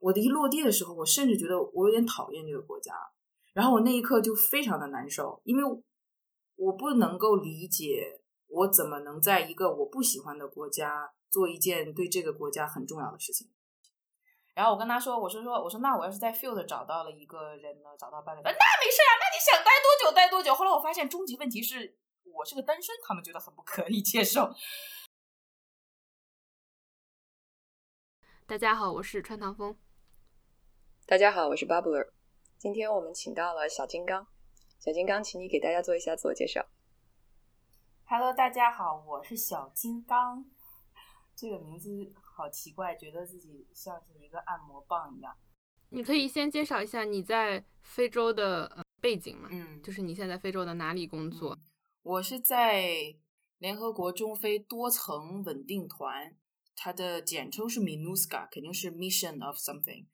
我的一落地的时候，我甚至觉得我有点讨厌这个国家，然后我那一刻就非常的难受，因为我不能够理解我怎么能在一个我不喜欢的国家做一件对这个国家很重要的事情。然后我跟他说，我是说，我说那我要是在 field 找到了一个人呢，找到伴侣，那没事啊，那你想待多久待多久。后来我发现终极问题是我是个单身，他们觉得很不可以接受。大家好，我是川唐风。大家好，我是 Bubbler。今天我们请到了小金刚，小金刚，请你给大家做一下自我介绍。Hello，大家好，我是小金刚。这个名字。好奇怪，觉得自己像是一个按摩棒一样。你可以先介绍一下你在非洲的背景吗？嗯，就是你现在非洲的哪里工作？我是在联合国中非多层稳定团，它的简称是 MINUSCA，肯定是 Mission of Something。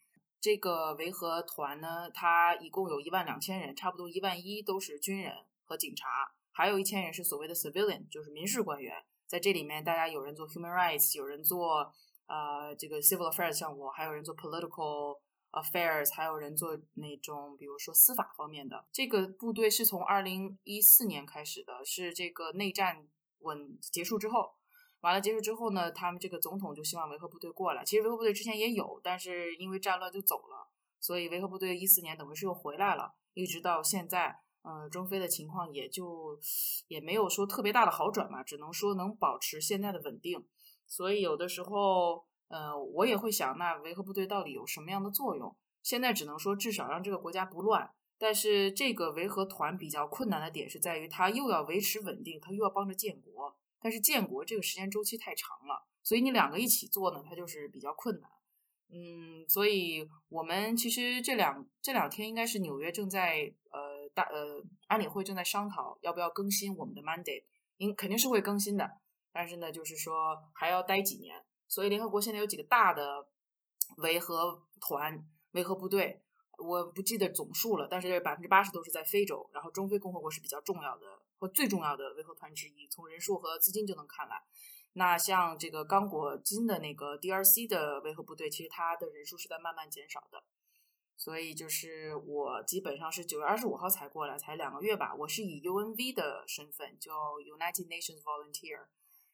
这个维和团呢，它一共有一万两千人，差不多一万一都是军人和警察，还有一千人是所谓的 civilian，就是民事官员。在这里面，大家有人做 human rights，有人做。呃，这个 civil affairs 像我，还有人做 political affairs，还有人做那种比如说司法方面的。这个部队是从二零一四年开始的，是这个内战稳结束之后，完了结束之后呢，他们这个总统就希望维和部队过来。其实维和部队之前也有，但是因为战乱就走了，所以维和部队一四年等于是又回来了，一直到现在，呃，中非的情况也就也没有说特别大的好转嘛，只能说能保持现在的稳定。所以有的时候，呃，我也会想，那维和部队到底有什么样的作用？现在只能说至少让这个国家不乱。但是这个维和团比较困难的点是在于，它又要维持稳定，它又要帮着建国。但是建国这个时间周期太长了，所以你两个一起做呢，它就是比较困难。嗯，所以我们其实这两这两天应该是纽约正在呃大呃安理会正在商讨要不要更新我们的 mandate，应肯定是会更新的。但是呢，就是说还要待几年，所以联合国现在有几个大的维和团、维和部队，我不记得总数了，但是百分之八十都是在非洲。然后中非共和国是比较重要的最重要的维和团之一，从人数和资金就能看来。那像这个刚果金的那个 DRC 的维和部队，其实它的人数是在慢慢减少的。所以就是我基本上是九月二十五号才过来，才两个月吧。我是以 UNV 的身份，叫 United Nations Volunteer。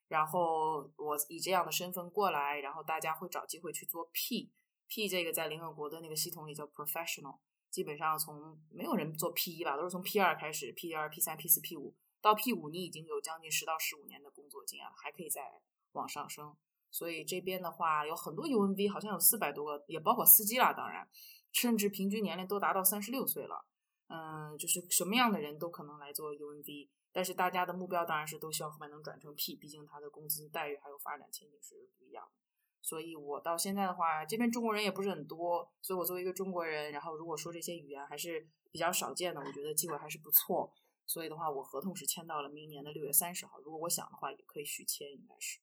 然后我以这样的身份过来，然后大家会找机会去做 P，P 这个在联合国的那个系统里叫 professional，基本上从没有人做 P 一吧，都是从 P 二开始，P 二、P 三、P 四、P 五，到 P 五你已经有将近十到十五年的工作经验了，还可以再往上升。所以这边的话有很多 UNV，好像有四百多个，也包括司机啦，当然，甚至平均年龄都达到三十六岁了。嗯，就是什么样的人都可能来做 UNV。但是大家的目标当然是都希望后面能转成 P，毕竟他的工资待遇还有发展前景是不一样的。所以我到现在的话，这边中国人也不是很多，所以我作为一个中国人，然后如果说这些语言还是比较少见的，我觉得机会还是不错。所以的话，我合同是签到了明年的六月三十号，如果我想的话，也可以续签，应该是。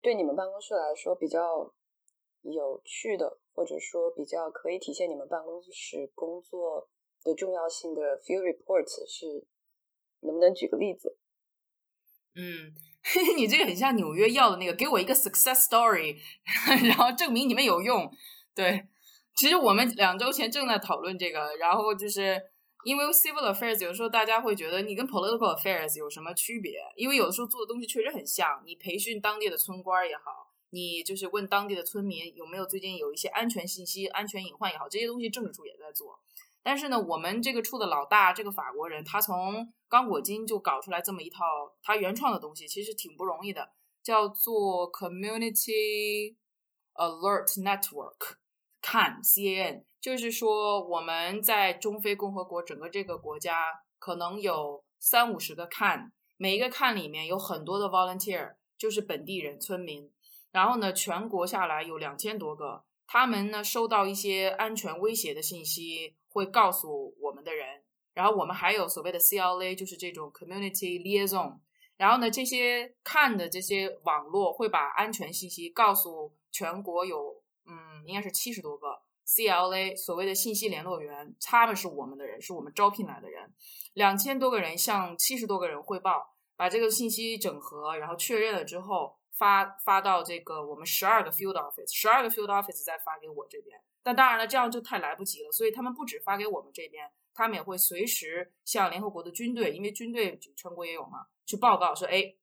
对你们办公室来说比较有趣的，或者说比较可以体现你们办公室工作的重要性的 few reports 是。能不能举个例子？嗯，你这个很像纽约要的那个，给我一个 success story，然后证明你们有用。对，其实我们两周前正在讨论这个，然后就是因为 civil affairs 有时候大家会觉得你跟 political affairs 有什么区别？因为有的时候做的东西确实很像，你培训当地的村官也好，你就是问当地的村民有没有最近有一些安全信息、安全隐患也好，这些东西政治处也在做。但是呢，我们这个处的老大，这个法国人，他从刚果金就搞出来这么一套他原创的东西，其实挺不容易的，叫做 Community Alert Network，看 C A N，就是说我们在中非共和国整个这个国家可能有三五十个看，每一个看里面有很多的 volunteer，就是本地人村民，然后呢，全国下来有两千多个，他们呢收到一些安全威胁的信息。会告诉我们的人，然后我们还有所谓的 CLA，就是这种 Community Liaison。然后呢，这些看的这些网络会把安全信息告诉全国有，嗯，应该是七十多个 CLA，所谓的信息联络员，他们是我们的人，是我们招聘来的人，两千多个人向七十多个人汇报，把这个信息整合，然后确认了之后发发到这个我们十二个 field office，十二个 field office 再发给我这边。但当然了，这样就太来不及了，所以他们不止发给我们这边，他们也会随时向联合国的军队，因为军队全国也有嘛，去报告说，哎，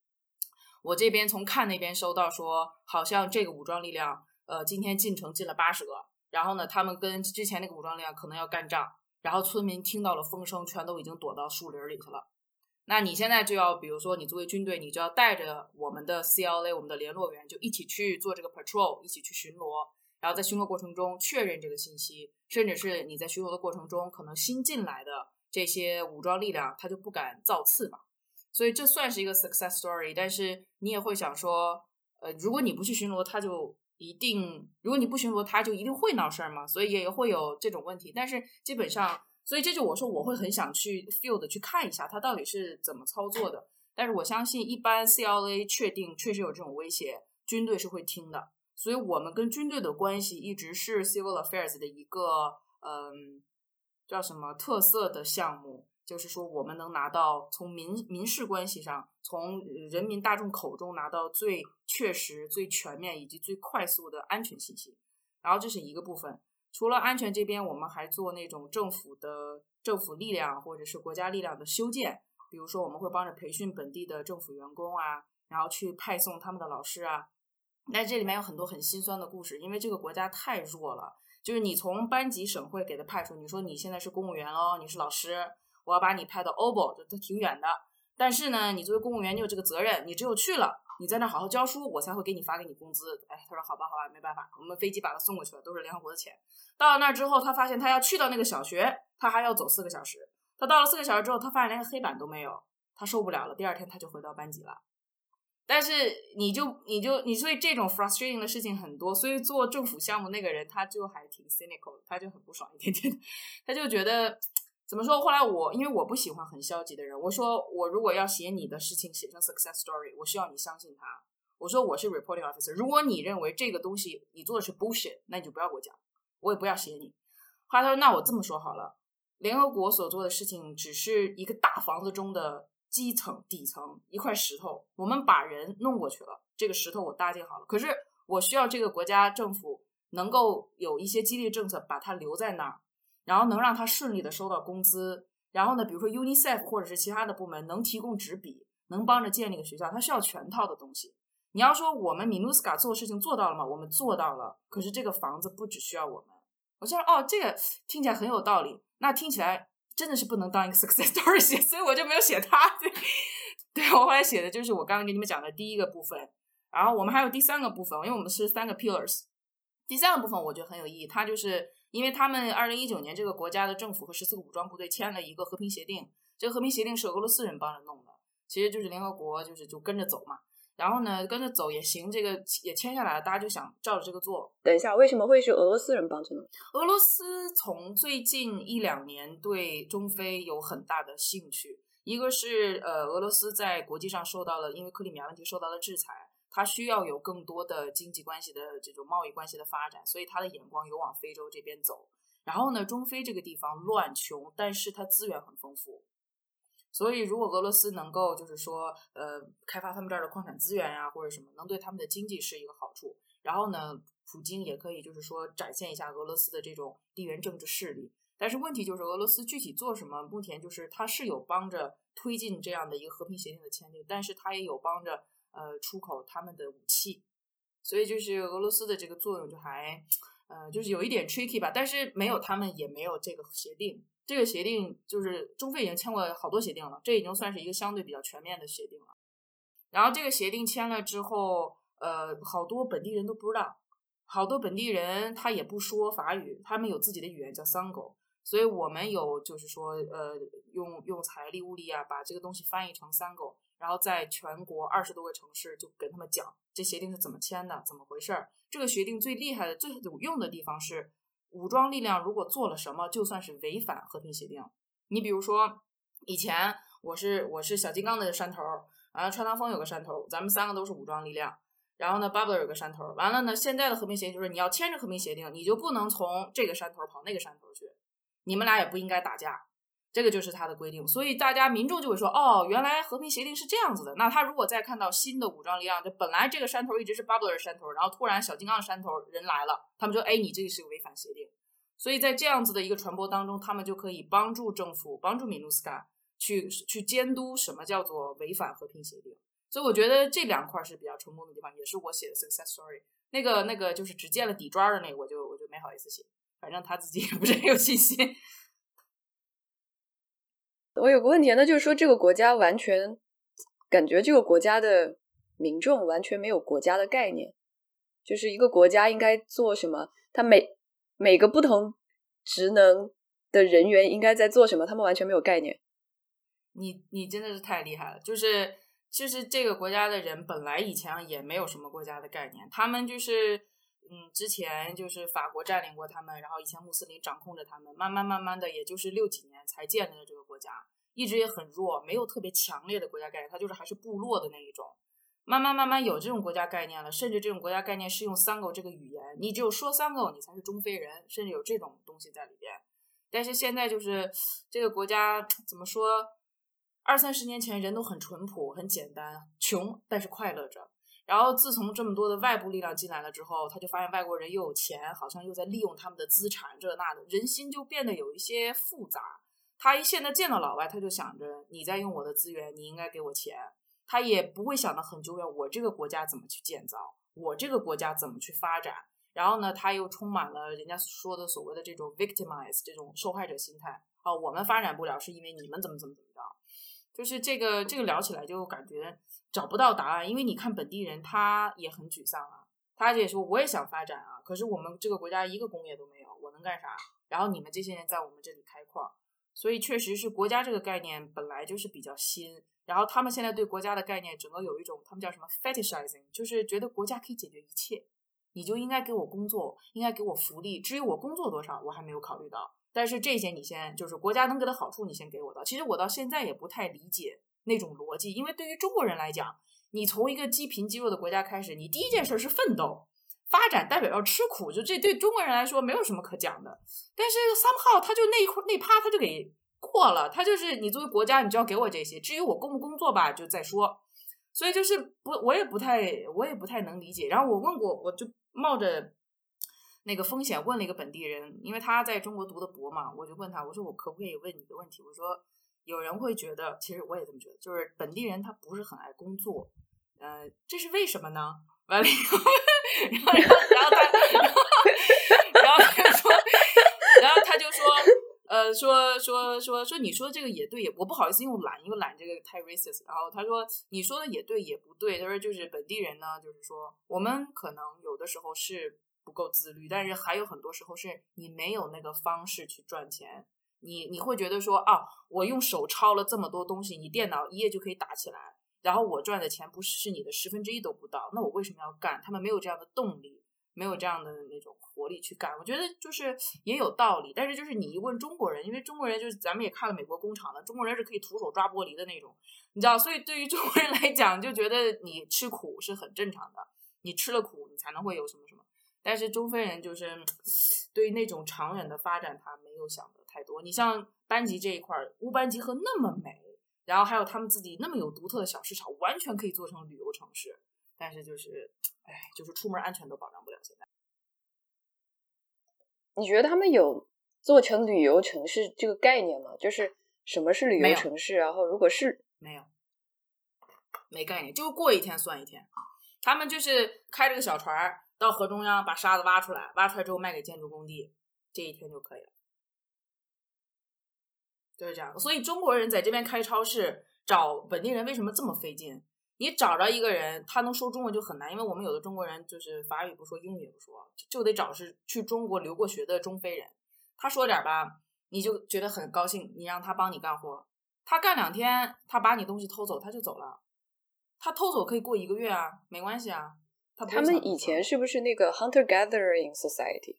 我这边从看那边收到说，好像这个武装力量，呃，今天进城进了八十个，然后呢，他们跟之前那个武装力量可能要干仗，然后村民听到了风声，全都已经躲到树林里去了。那你现在就要，比如说你作为军队，你就要带着我们的 CLA，我们的联络员，就一起去做这个 patrol，一起去巡逻，然后在巡逻过程中确认这个信息，甚至是你在巡逻的过程中，可能新进来的这些武装力量，他就不敢造次嘛。所以这算是一个 success story。但是你也会想说，呃，如果你不去巡逻，他就一定；如果你不巡逻，他就一定会闹事儿嘛。所以也会有这种问题。但是基本上。所以这就我说我会很想去 field 去看一下它到底是怎么操作的，但是我相信一般 CLA 确定确实有这种威胁，军队是会听的。所以我们跟军队的关系一直是 civil affairs 的一个嗯叫什么特色的项目，就是说我们能拿到从民民事关系上，从人民大众口中拿到最确实、最全面以及最快速的安全信息，然后这是一个部分。除了安全这边，我们还做那种政府的政府力量或者是国家力量的修建，比如说我们会帮着培训本地的政府员工啊，然后去派送他们的老师啊。那这里面有很多很心酸的故事，因为这个国家太弱了，就是你从班级省会给他派出，你说你现在是公务员哦，你是老师，我要把你派到 OBO，这都挺远的。但是呢，你作为公务员，你有这个责任，你只有去了。你在那好好教书，我才会给你发给你工资。哎，他说好吧，好吧，没办法，我们飞机把他送过去了，都是联合国的钱。到了那儿之后，他发现他要去到那个小学，他还要走四个小时。他到了四个小时之后，他发现连个黑板都没有，他受不了了。第二天他就回到班级了。但是你就你就你所以这种 frustrating 的事情很多，所以做政府项目那个人他就还挺 cynical，他就很不爽一点点，他就觉得。怎么说？后来我因为我不喜欢很消极的人，我说我如果要写你的事情写成 success story，我需要你相信他。我说我是 reporting officer，如果你认为这个东西你做的是 bullshit，那你就不要给我讲，我也不要写你。后来他说那我这么说好了，联合国所做的事情只是一个大房子中的基层底层一块石头，我们把人弄过去了，这个石头我搭建好了，可是我需要这个国家政府能够有一些激励政策把它留在那儿。然后能让他顺利的收到工资，然后呢，比如说 UNICEF 或者是其他的部门能提供纸笔，能帮着建立个学校，他需要全套的东西。你要说我们米努斯卡做事情做到了吗？我们做到了，可是这个房子不只需要我们。我就说哦，这个听起来很有道理，那听起来真的是不能当一个 success story 写，所以我就没有写他。对我后来写的就是我刚刚给你们讲的第一个部分，然后我们还有第三个部分，因为我们是三个 pillars，第三个部分我觉得很有意义，它就是。因为他们二零一九年这个国家的政府和十四个武装部队签了一个和平协定，这个和平协定是俄罗斯人帮着弄的，其实就是联合国就是就跟着走嘛。然后呢，跟着走也行，这个也签下来了，大家就想照着这个做。等一下，为什么会是俄罗斯人帮着呢？俄罗斯从最近一两年对中非有很大的兴趣，一个是呃，俄罗斯在国际上受到了因为克里米亚问题受到了制裁。它需要有更多的经济关系的这种贸易关系的发展，所以它的眼光有往非洲这边走。然后呢，中非这个地方乱穷，但是它资源很丰富，所以如果俄罗斯能够就是说，呃，开发他们这儿的矿产资源呀，或者什么，能对他们的经济是一个好处。然后呢，普京也可以就是说展现一下俄罗斯的这种地缘政治势力。但是问题就是俄罗斯具体做什么，目前就是他是有帮着推进这样的一个和平协定的签订，但是他也有帮着。呃，出口他们的武器，所以就是俄罗斯的这个作用就还，呃，就是有一点 tricky 吧。但是没有他们也没有这个协定。这个协定就是中非已经签过好多协定了，这已经算是一个相对比较全面的协定了。然后这个协定签了之后，呃，好多本地人都不知道，好多本地人他也不说法语，他们有自己的语言叫桑狗，所以我们有就是说，呃，用用财力物力啊，把这个东西翻译成三狗。然后在全国二十多个城市，就跟他们讲这协定是怎么签的，怎么回事儿。这个协定最厉害的、最有用的地方是，武装力量如果做了什么，就算是违反和平协定。你比如说，以前我是我是小金刚的山头，完了川唐风有个山头，咱们三个都是武装力量。然后呢巴布有个山头，完了呢，现在的和平协定就是你要牵着和平协定，你就不能从这个山头跑那个山头去，你们俩也不应该打架。这个就是它的规定，所以大家民众就会说，哦，原来和平协定是这样子的。那他如果再看到新的武装力量，就本来这个山头一直是巴布尔山头，然后突然小金刚的山头人来了，他们说，哎，你这个是违反协定。所以在这样子的一个传播当中，他们就可以帮助政府，帮助米努斯卡去去监督什么叫做违反和平协定。所以我觉得这两块是比较成功的地方，也是我写的 success story。那个那个就是只见了底砖的那个，我就我就没好意思写，反正他自己也不是很有信心。我有个问题，那就是说这个国家完全感觉这个国家的民众完全没有国家的概念，就是一个国家应该做什么，他每每个不同职能的人员应该在做什么，他们完全没有概念。你你真的是太厉害了，就是其实这个国家的人本来以前也没有什么国家的概念，他们就是嗯之前就是法国占领过他们，然后以前穆斯林掌控着他们，慢慢慢慢的也就是六几年才建立了这个国家。一直也很弱，没有特别强烈的国家概念，它就是还是部落的那一种。慢慢慢慢有这种国家概念了，甚至这种国家概念是用三狗这个语言，你只有说三狗，你才是中非人，甚至有这种东西在里边。但是现在就是这个国家怎么说？二三十年前人都很淳朴、很简单，穷但是快乐着。然后自从这么多的外部力量进来了之后，他就发现外国人又有钱，好像又在利用他们的资产，这那的，人心就变得有一些复杂。他一现在见到老外，他就想着你在用我的资源，你应该给我钱。他也不会想得很久远，我这个国家怎么去建造，我这个国家怎么去发展。然后呢，他又充满了人家说的所谓的这种 victimize 这种受害者心态。哦，我们发展不了是因为你们怎么怎么怎么着。就是这个这个聊起来就感觉找不到答案，因为你看本地人他也很沮丧啊，他也说我也想发展啊，可是我们这个国家一个工业都没有，我能干啥？然后你们这些人在我们这里开矿。所以确实是国家这个概念本来就是比较新，然后他们现在对国家的概念整个有一种他们叫什么 fetishizing，就是觉得国家可以解决一切，你就应该给我工作，应该给我福利，至于我工作多少我还没有考虑到，但是这些你先就是国家能给的好处你先给我的。其实我到现在也不太理解那种逻辑，因为对于中国人来讲，你从一个积贫积弱的国家开始，你第一件事是奋斗。发展代表要吃苦，就这对中国人来说没有什么可讲的。但是 somehow 他就那一块那趴他就给过了，他就是你作为国家，你就要给我这些。至于我工不工作吧，就再说。所以就是不，我也不太，我也不太能理解。然后我问过，我就冒着那个风险问了一个本地人，因为他在中国读的博嘛，我就问他，我说我可不可以问你一个问题？我说有人会觉得，其实我也这么觉得，就是本地人他不是很爱工作，呃，这是为什么呢？完了以后。然后，然后他，然后，他说，然后他就说，呃，说说说说，你说这个也对，我不好意思用懒，因为懒这个太 racist。然后他说，你说的也对，也不对。他说，就是本地人呢，就是说，我们可能有的时候是不够自律，但是还有很多时候是你没有那个方式去赚钱。你你会觉得说，啊，我用手抄了这么多东西，你电脑一页就可以打起来。然后我赚的钱不是你的十分之一都不到，那我为什么要干？他们没有这样的动力，没有这样的那种活力去干。我觉得就是也有道理，但是就是你一问中国人，因为中国人就是咱们也看了美国工厂的，中国人是可以徒手抓玻璃的那种，你知道，所以对于中国人来讲，就觉得你吃苦是很正常的，你吃了苦，你才能会有什么什么。但是中非人就是对于那种长远的发展，他没有想的太多。你像班级这一块，乌班集合那么美。然后还有他们自己那么有独特的小市场，完全可以做成旅游城市，但是就是，哎，就是出门安全都保障不了。现在，你觉得他们有做成旅游城市这个概念吗？就是什么是旅游城市？然后如果是没有，没概念，就过一天算一天。他们就是开着个小船到河中央，把沙子挖出来，挖出来之后卖给建筑工地，这一天就可以了。就是这样，所以中国人在这边开超市找本地人为什么这么费劲？你找着一个人，他能说中文就很难，因为我们有的中国人就是法语不说，英语也不说，就得找是去中国留过学的中非人。他说点吧，你就觉得很高兴，你让他帮你干活，他干两天，他把你东西偷走，他就走了。他偷走可以过一个月啊，没关系啊。他他们以前是不是那个 hunter gathering society？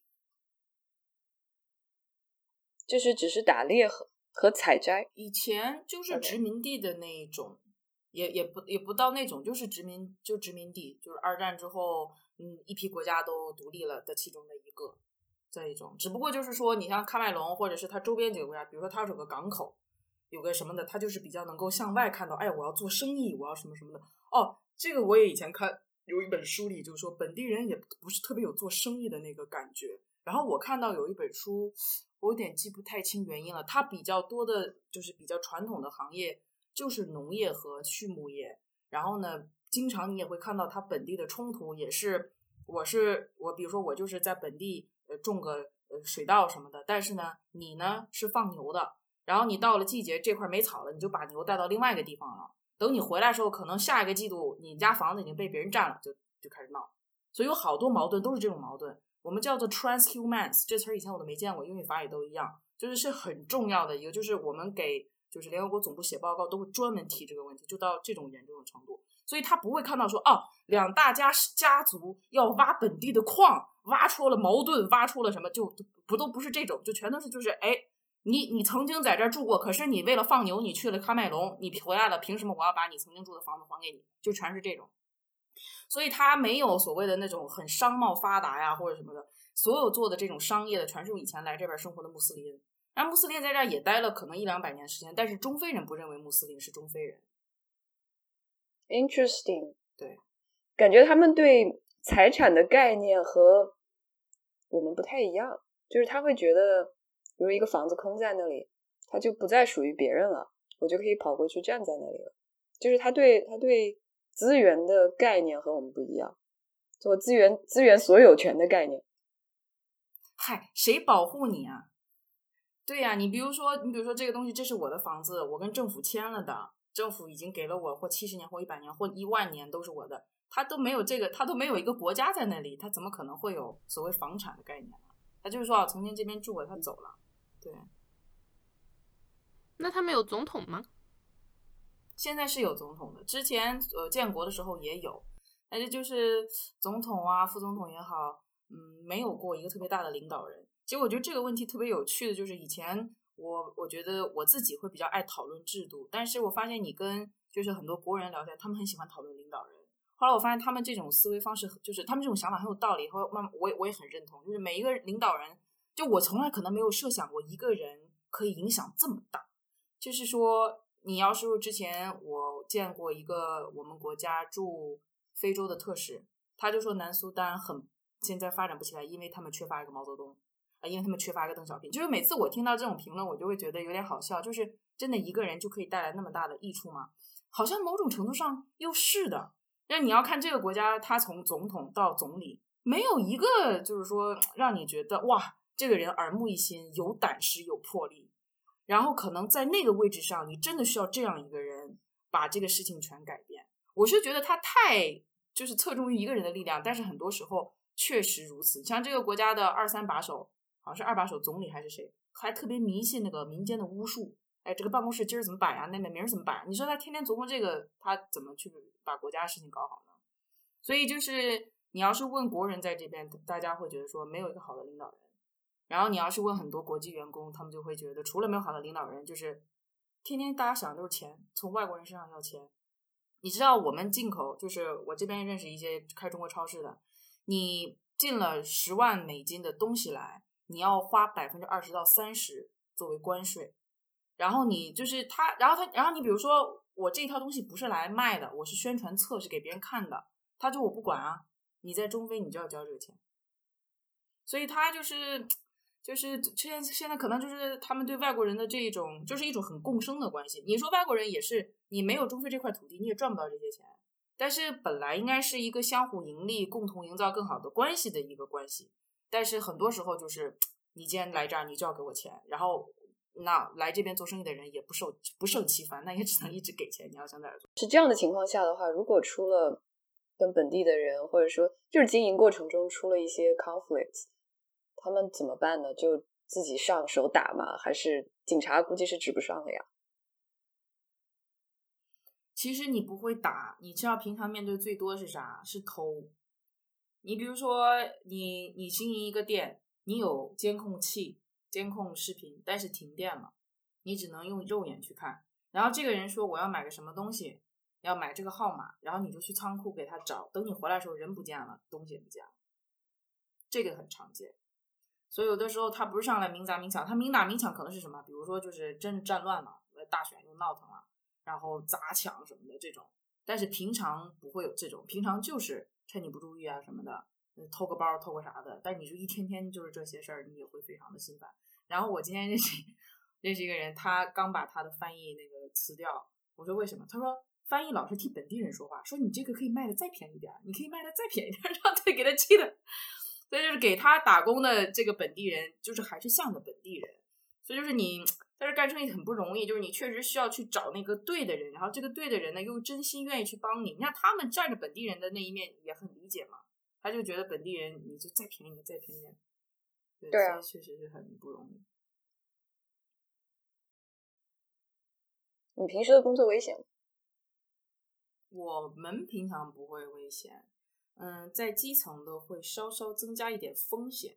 就是只是打猎和。和采摘，以前就是殖民地的那一种，也也不也不到那种，就是殖民就殖民地，就是二战之后，嗯，一批国家都独立了的其中的一个这一种。只不过就是说，你像喀麦隆或者是它周边几个国家，比如说它有个港口，有个什么的，它就是比较能够向外看到，哎，我要做生意，我要什么什么的。哦，这个我也以前看有一本书里就说，本地人也不是特别有做生意的那个感觉。然后我看到有一本书，我有点记不太清原因了。它比较多的就是比较传统的行业，就是农业和畜牧业。然后呢，经常你也会看到它本地的冲突，也是我是我，比如说我就是在本地呃种个呃水稻什么的，但是呢，你呢是放牛的，然后你到了季节这块没草了，你就把牛带到另外一个地方了。等你回来的时候，可能下一个季度你家房子已经被别人占了，就就开始闹。所以有好多矛盾都是这种矛盾。我们叫做 transhumans 这词儿以前我都没见过，英语法语都一样，就是是很重要的一个，就是我们给就是联合国总部写报告都会专门提这个问题，就到这种严重的程度，所以他不会看到说哦，两大家家族要挖本地的矿，挖出了矛盾，挖出了什么，就不都不是这种，就全都是就是哎，你你曾经在这儿住过，可是你为了放牛，你去了喀麦隆，你回来了，凭什么我要把你曾经住的房子还给你？就全是这种。所以他没有所谓的那种很商贸发达呀，或者什么的，所有做的这种商业的，全是以前来这边生活的穆斯林。然后穆斯林在这儿也待了可能一两百年时间，但是中非人不认为穆斯林是中非人。Interesting，对，感觉他们对财产的概念和我们不太一样，就是他会觉得，比如一个房子空在那里，它就不再属于别人了，我就可以跑过去站在那里了。就是他对他对。资源的概念和我们不一样，做资源资源所有权的概念。嗨，谁保护你啊？对呀，你比如说，你比如说这个东西，这是我的房子，我跟政府签了的，政府已经给了我或七十年或一百年或一万年都是我的，他都没有这个，他都没有一个国家在那里，他怎么可能会有所谓房产的概念呢？他就是说啊，曾经这边住过，他走了，对。那他们有总统吗？现在是有总统的，之前呃建国的时候也有，但是就是总统啊、副总统也好，嗯，没有过一个特别大的领导人。其实我觉得这个问题特别有趣的，就是以前我我觉得我自己会比较爱讨论制度，但是我发现你跟就是很多国人聊天，他们很喜欢讨论领导人。后来我发现他们这种思维方式，就是他们这种想法很有道理，后慢慢我也我也很认同，就是每一个领导人，就我从来可能没有设想过一个人可以影响这么大，就是说。你要是之前我见过一个我们国家驻非洲的特使，他就说南苏丹很现在发展不起来，因为他们缺乏一个毛泽东啊，因为他们缺乏一个邓小平。就是每次我听到这种评论，我就会觉得有点好笑。就是真的一个人就可以带来那么大的益处吗？好像某种程度上又是的。那你要看这个国家，他从总统到总理，没有一个就是说让你觉得哇，这个人耳目一新，有胆识，有魄力。然后可能在那个位置上，你真的需要这样一个人把这个事情全改变。我是觉得他太就是侧重于一个人的力量，但是很多时候确实如此。像这个国家的二三把手，好像是二把手总理还是谁，还特别迷信那个民间的巫术。哎，这个办公室今儿怎么摆啊？那明儿怎么摆？你说他天天琢磨这个，他怎么去把国家的事情搞好呢？所以就是你要是问国人在这边，大家会觉得说没有一个好的领导人。然后你要是问很多国际员工，他们就会觉得，除了没有好的领导人，就是天天大家想的都是钱，从外国人身上要钱。你知道我们进口，就是我这边认识一些开中国超市的，你进了十万美金的东西来，你要花百分之二十到三十作为关税。然后你就是他，然后他，然后你比如说我这一套东西不是来卖的，我是宣传册，是给别人看的，他就我不管啊，你在中非你就要交这个钱，所以他就是。就是现现在可能就是他们对外国人的这一种，就是一种很共生的关系。你说外国人也是，你没有中非这块土地，你也赚不到这些钱。但是本来应该是一个相互盈利、共同营造更好的关系的一个关系。但是很多时候就是，你既然来这儿，你就要给我钱。然后那来这边做生意的人也不受不胜其烦，那也只能一直给钱。你要想在这做，是这样的情况下的话，如果出了跟本地的人，或者说就是经营过程中出了一些 conflicts。他们怎么办呢？就自己上手打吗？还是警察估计是指不上了呀？其实你不会打，你知道平常面对最多是啥？是偷。你比如说，你你经营一个店，你有监控器、监控视频，但是停电了，你只能用肉眼去看。然后这个人说我要买个什么东西，要买这个号码，然后你就去仓库给他找。等你回来的时候，人不见了，东西也不见了。这个很常见。所以有的时候他不是上来明砸明抢，他明打明抢可能是什么？比如说就是真战乱了，大选又闹腾了，然后砸抢什么的这种。但是平常不会有这种，平常就是趁你不注意啊什么的，偷个包偷个啥的。但你说一天天就是这些事儿，你也会非常的心烦。然后我今天认识认识一个人，他刚把他的翻译那个辞掉，我说为什么？他说翻译老是替本地人说话，说你这个可以卖的再便宜点，你可以卖的再便宜点，让对给他气的。所以就是给他打工的这个本地人，就是还是向着本地人。所以就是你在这干生意很不容易，就是你确实需要去找那个对的人，然后这个对的人呢又真心愿意去帮你。你看他们站着本地人的那一面也很理解嘛，他就觉得本地人你就再便宜再便宜点，对啊，确实是很不容易。你平时的工作危险吗？我们平常不会危险。嗯，在基层的会稍稍增加一点风险，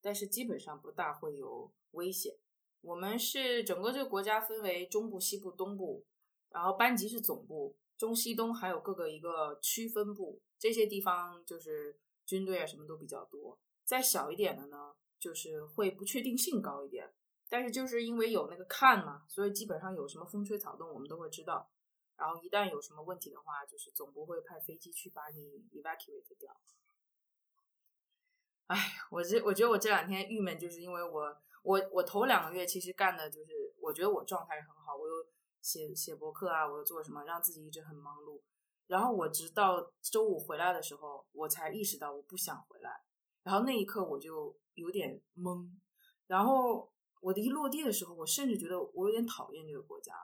但是基本上不大会有危险。我们是整个这个国家分为中部、西部、东部，然后班级是总部，中西东还有各个一个区分部，这些地方就是军队啊什么都比较多。再小一点的呢，就是会不确定性高一点，但是就是因为有那个看嘛，所以基本上有什么风吹草动我们都会知道。然后一旦有什么问题的话，就是总部会派飞机去把你 evacuate 掉。哎，我这我觉得我这两天郁闷，就是因为我我我头两个月其实干的就是，我觉得我状态很好，我又写写博客啊，我又做什么，让自己一直很忙碌。然后我直到周五回来的时候，我才意识到我不想回来。然后那一刻我就有点懵。然后我的一落地的时候，我甚至觉得我有点讨厌这个国家。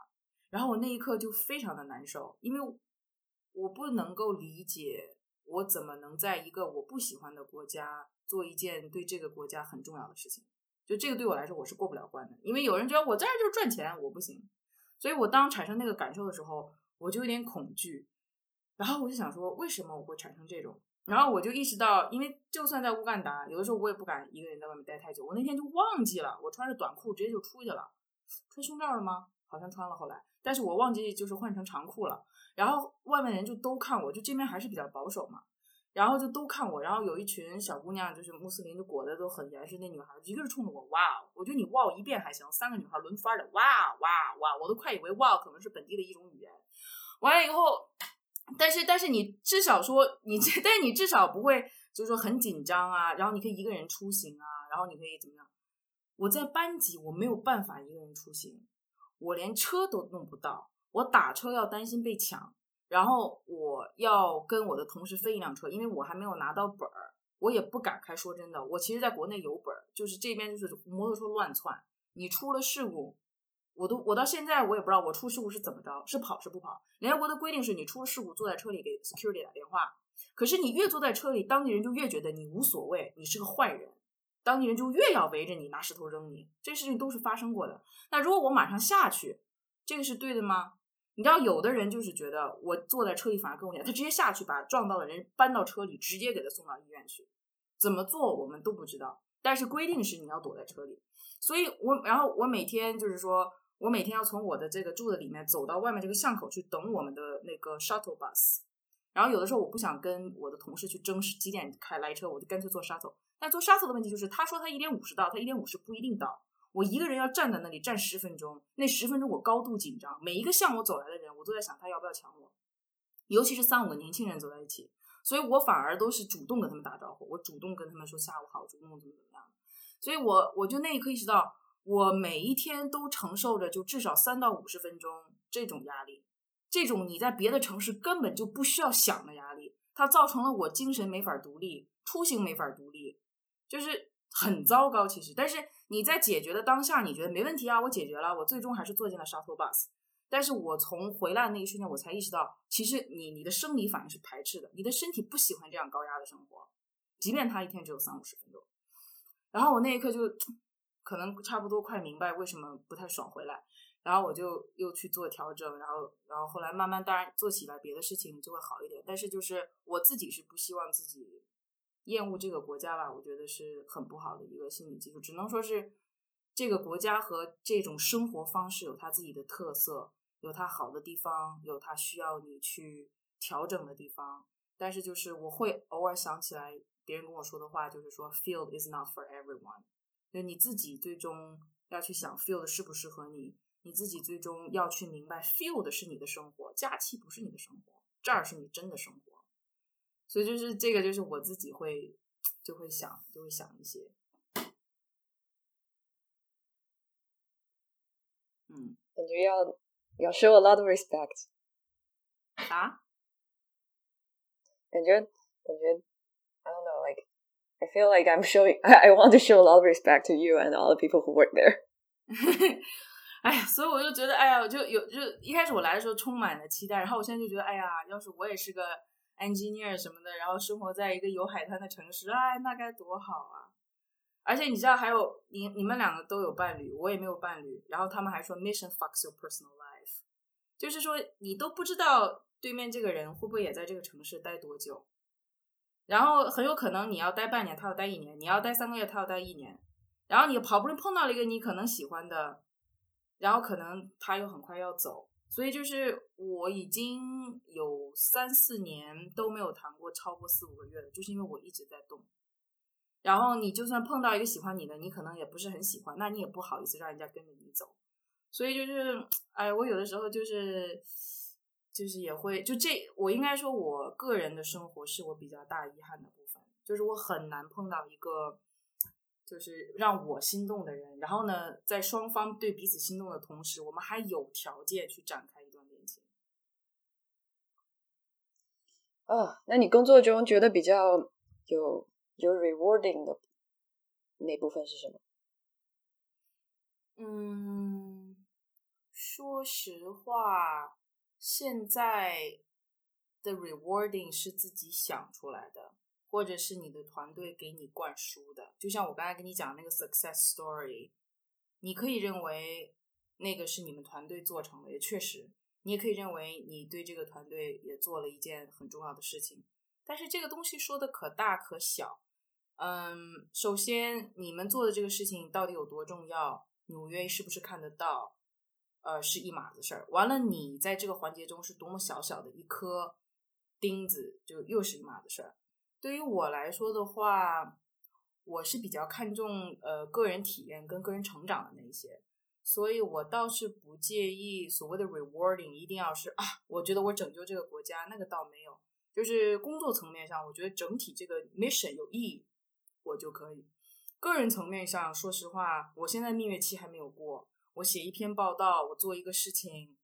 然后我那一刻就非常的难受，因为我不能够理解我怎么能在一个我不喜欢的国家做一件对这个国家很重要的事情。就这个对我来说我是过不了关的，因为有人觉得我在这就是赚钱，我不行。所以我当产生那个感受的时候，我就有点恐惧。然后我就想说，为什么我会产生这种？然后我就意识到，因为就算在乌干达，有的时候我也不敢一个人在外面待太久。我那天就忘记了，我穿着短裤直接就出去了。穿胸罩了吗？好像穿了，后来。但是我忘记就是换成长裤了，然后外面人就都看我，就这边还是比较保守嘛，然后就都看我，然后有一群小姑娘就是穆斯林，就裹得都很严实，那女孩一个是冲着我哇，我觉得你哇一遍还行，三个女孩轮番的哇哇哇，我都快以为哇可能是本地的一种语言，完了以后，但是但是你至少说你，但你至少不会就是说很紧张啊，然后你可以一个人出行啊，然后你可以怎么样？我在班级我没有办法一个人出行。我连车都弄不到，我打车要担心被抢，然后我要跟我的同事分一辆车，因为我还没有拿到本儿，我也不敢开。说真的，我其实在国内有本儿，就是这边就是摩托车乱窜，你出了事故，我都我到现在我也不知道我出事故是怎么着，是跑是不跑。联合国的规定是你出了事故坐在车里给 security 打电话，可是你越坐在车里，当地人就越觉得你无所谓，你是个坏人。当地人就越要围着你拿石头扔你，这事情都是发生过的。那如果我马上下去，这个是对的吗？你知道，有的人就是觉得我坐在车里反而更危险，他直接下去把撞到的人搬到车里，直接给他送到医院去。怎么做我们都不知道，但是规定是你要躲在车里。所以我然后我每天就是说我每天要从我的这个住的里面走到外面这个巷口去等我们的那个 shuttle bus。然后有的时候我不想跟我的同事去争是几点开来车，我就干脆坐 shuttle。但坐沙特的问题就是，他说他一点五十到，他一点五十不一定到。我一个人要站在那里站十分钟，那十分钟我高度紧张，每一个向我走来的人，我都在想他要不要抢我。尤其是三五个年轻人走在一起，所以我反而都是主动跟他们打招呼，我主动跟他们说下午好，主动怎么怎么样。所以我我就那一刻意识到，我每一天都承受着就至少三到五十分钟这种压力，这种你在别的城市根本就不需要想的压力，它造成了我精神没法独立，出行没法独立。就是很糟糕，其实，但是你在解决的当下，你觉得没问题啊，我解决了，我最终还是坐进了 shuttle bus。但是我从回来的那一瞬间，我才意识到，其实你你的生理反应是排斥的，你的身体不喜欢这样高压的生活，即便他一天只有三五十分钟。然后我那一刻就 可能差不多快明白为什么不太爽回来，然后我就又去做调整，然后然后后来慢慢当然做起来别的事情就会好一点，但是就是我自己是不希望自己。厌恶这个国家吧，我觉得是很不好的一个心理基础。只能说是这个国家和这种生活方式有它自己的特色，有它好的地方，有它需要你去调整的地方。但是就是我会偶尔想起来别人跟我说的话，就是说 field is not for everyone。就你自己最终要去想 field 适不适合你，你自己最终要去明白，feel 的是你的生活，假期不是你的生活，这儿是你真的生活。所以就是这个，就是我自己会就会想，就会想一些，嗯，感觉要要 show a lot of respect。啊？感觉感觉 I don't know like I feel like I'm showing I, I want to show a lot of respect to you and all the people who work there. 哎呀，所以我就觉得，哎呀，我就有就一开始我来的时候充满了期待，然后我现在就觉得，哎呀，要是我也是个 engineer 什么的，然后生活在一个有海滩的城市，哎，那该多好啊！而且你知道，还有你你们两个都有伴侣，我也没有伴侣，然后他们还说 mission fucks your personal life，就是说你都不知道对面这个人会不会也在这个城市待多久，然后很有可能你要待半年，他要待一年；你要待三个月，他要待一年。然后你好不容易碰到了一个你可能喜欢的，然后可能他又很快要走，所以就是我已经有三四年都没有谈过超过四五个月了，就是因为我一直在动。然后你就算碰到一个喜欢你的，你可能也不是很喜欢，那你也不好意思让人家跟着你走。所以就是，哎，我有的时候就是，就是也会就这，我应该说我个人的生活是我比较大遗憾的部分，就是我很难碰到一个。就是让我心动的人，然后呢，在双方对彼此心动的同时，我们还有条件去展开一段恋情。啊，那你工作中觉得比较有有 rewarding 的那部分是什么？嗯，说实话，现在的 rewarding 是自己想出来的。或者是你的团队给你灌输的，就像我刚才跟你讲那个 success story，你可以认为那个是你们团队做成的，也确实，你也可以认为你对这个团队也做了一件很重要的事情。但是这个东西说的可大可小。嗯，首先你们做的这个事情到底有多重要，纽约是不是看得到，呃，是一码子事儿。完了，你在这个环节中是多么小小的一颗钉子，就又是一码子事儿。对于我来说的话，我是比较看重呃个人体验跟个人成长的那一些，所以我倒是不介意所谓的 rewarding 一定要是啊，我觉得我拯救这个国家那个倒没有，就是工作层面上，我觉得整体这个 mission 有意义，我就可以。个人层面上，说实话，我现在蜜月期还没有过，我写一篇报道，我做一个事情，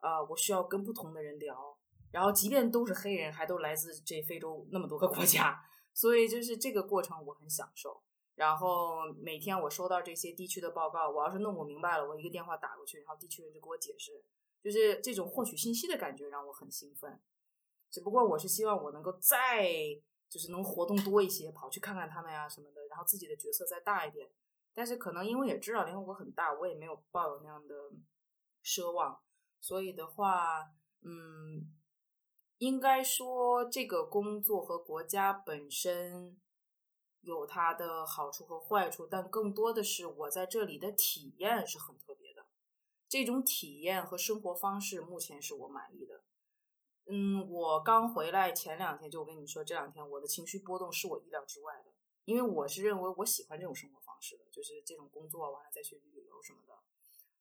呃，我需要跟不同的人聊。然后，即便都是黑人，还都来自这非洲那么多个国家，所以就是这个过程我很享受。然后每天我收到这些地区的报告，我要是弄不明白了，我一个电话打过去，然后地区人就给我解释，就是这种获取信息的感觉让我很兴奋。只不过我是希望我能够再就是能活动多一些，跑去看看他们呀什么的，然后自己的角色再大一点。但是可能因为也知道联合国很大，我也没有抱有那样的奢望，所以的话，嗯。应该说，这个工作和国家本身有它的好处和坏处，但更多的是我在这里的体验是很特别的。这种体验和生活方式目前是我满意的。嗯，我刚回来前两天就我跟你说，这两天我的情绪波动是我意料之外的，因为我是认为我喜欢这种生活方式的，就是这种工作完了再去旅游什么的，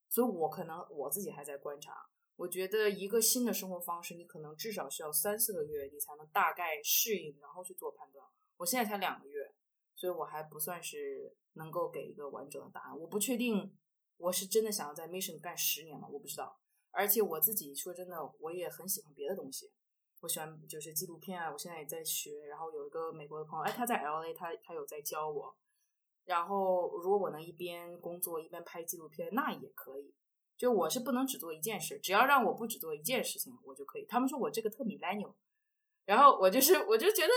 所以我可能我自己还在观察。我觉得一个新的生活方式，你可能至少需要三四个月，你才能大概适应，然后去做判断。我现在才两个月，所以我还不算是能够给一个完整的答案。我不确定我是真的想要在 Mission 干十年吗？我不知道。而且我自己说真的，我也很喜欢别的东西。我喜欢就是纪录片啊，我现在也在学。然后有一个美国的朋友，哎，他在 LA，他他有在教我。然后如果我能一边工作一边拍纪录片，那也可以。就我是不能只做一件事，只要让我不只做一件事情，我就可以。他们说我这个特米莱纽，然后我就是我就觉得，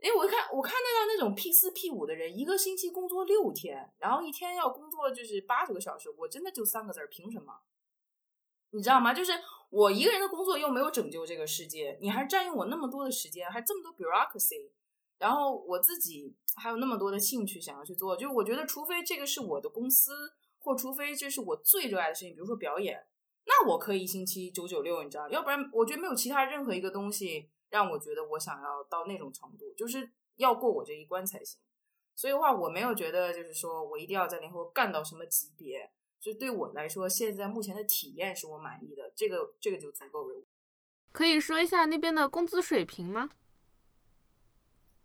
哎，我看我看到那种 P 四 P 五的人，一个星期工作六天，然后一天要工作就是八九个小时，我真的就三个字儿，凭什么？你知道吗？就是我一个人的工作又没有拯救这个世界，你还占用我那么多的时间，还这么多 bureaucracy，然后我自己还有那么多的兴趣想要去做，就我觉得，除非这个是我的公司。或除非这是我最热爱的事情，比如说表演，那我可以一星期九九六，你知道？要不然我觉得没有其他任何一个东西让我觉得我想要到那种程度，就是要过我这一关才行。所以的话，我没有觉得就是说我一定要在联合国干到什么级别，就对我来说，现在目前的体验是我满意的，这个这个就足够了。可以说一下那边的工资水平吗？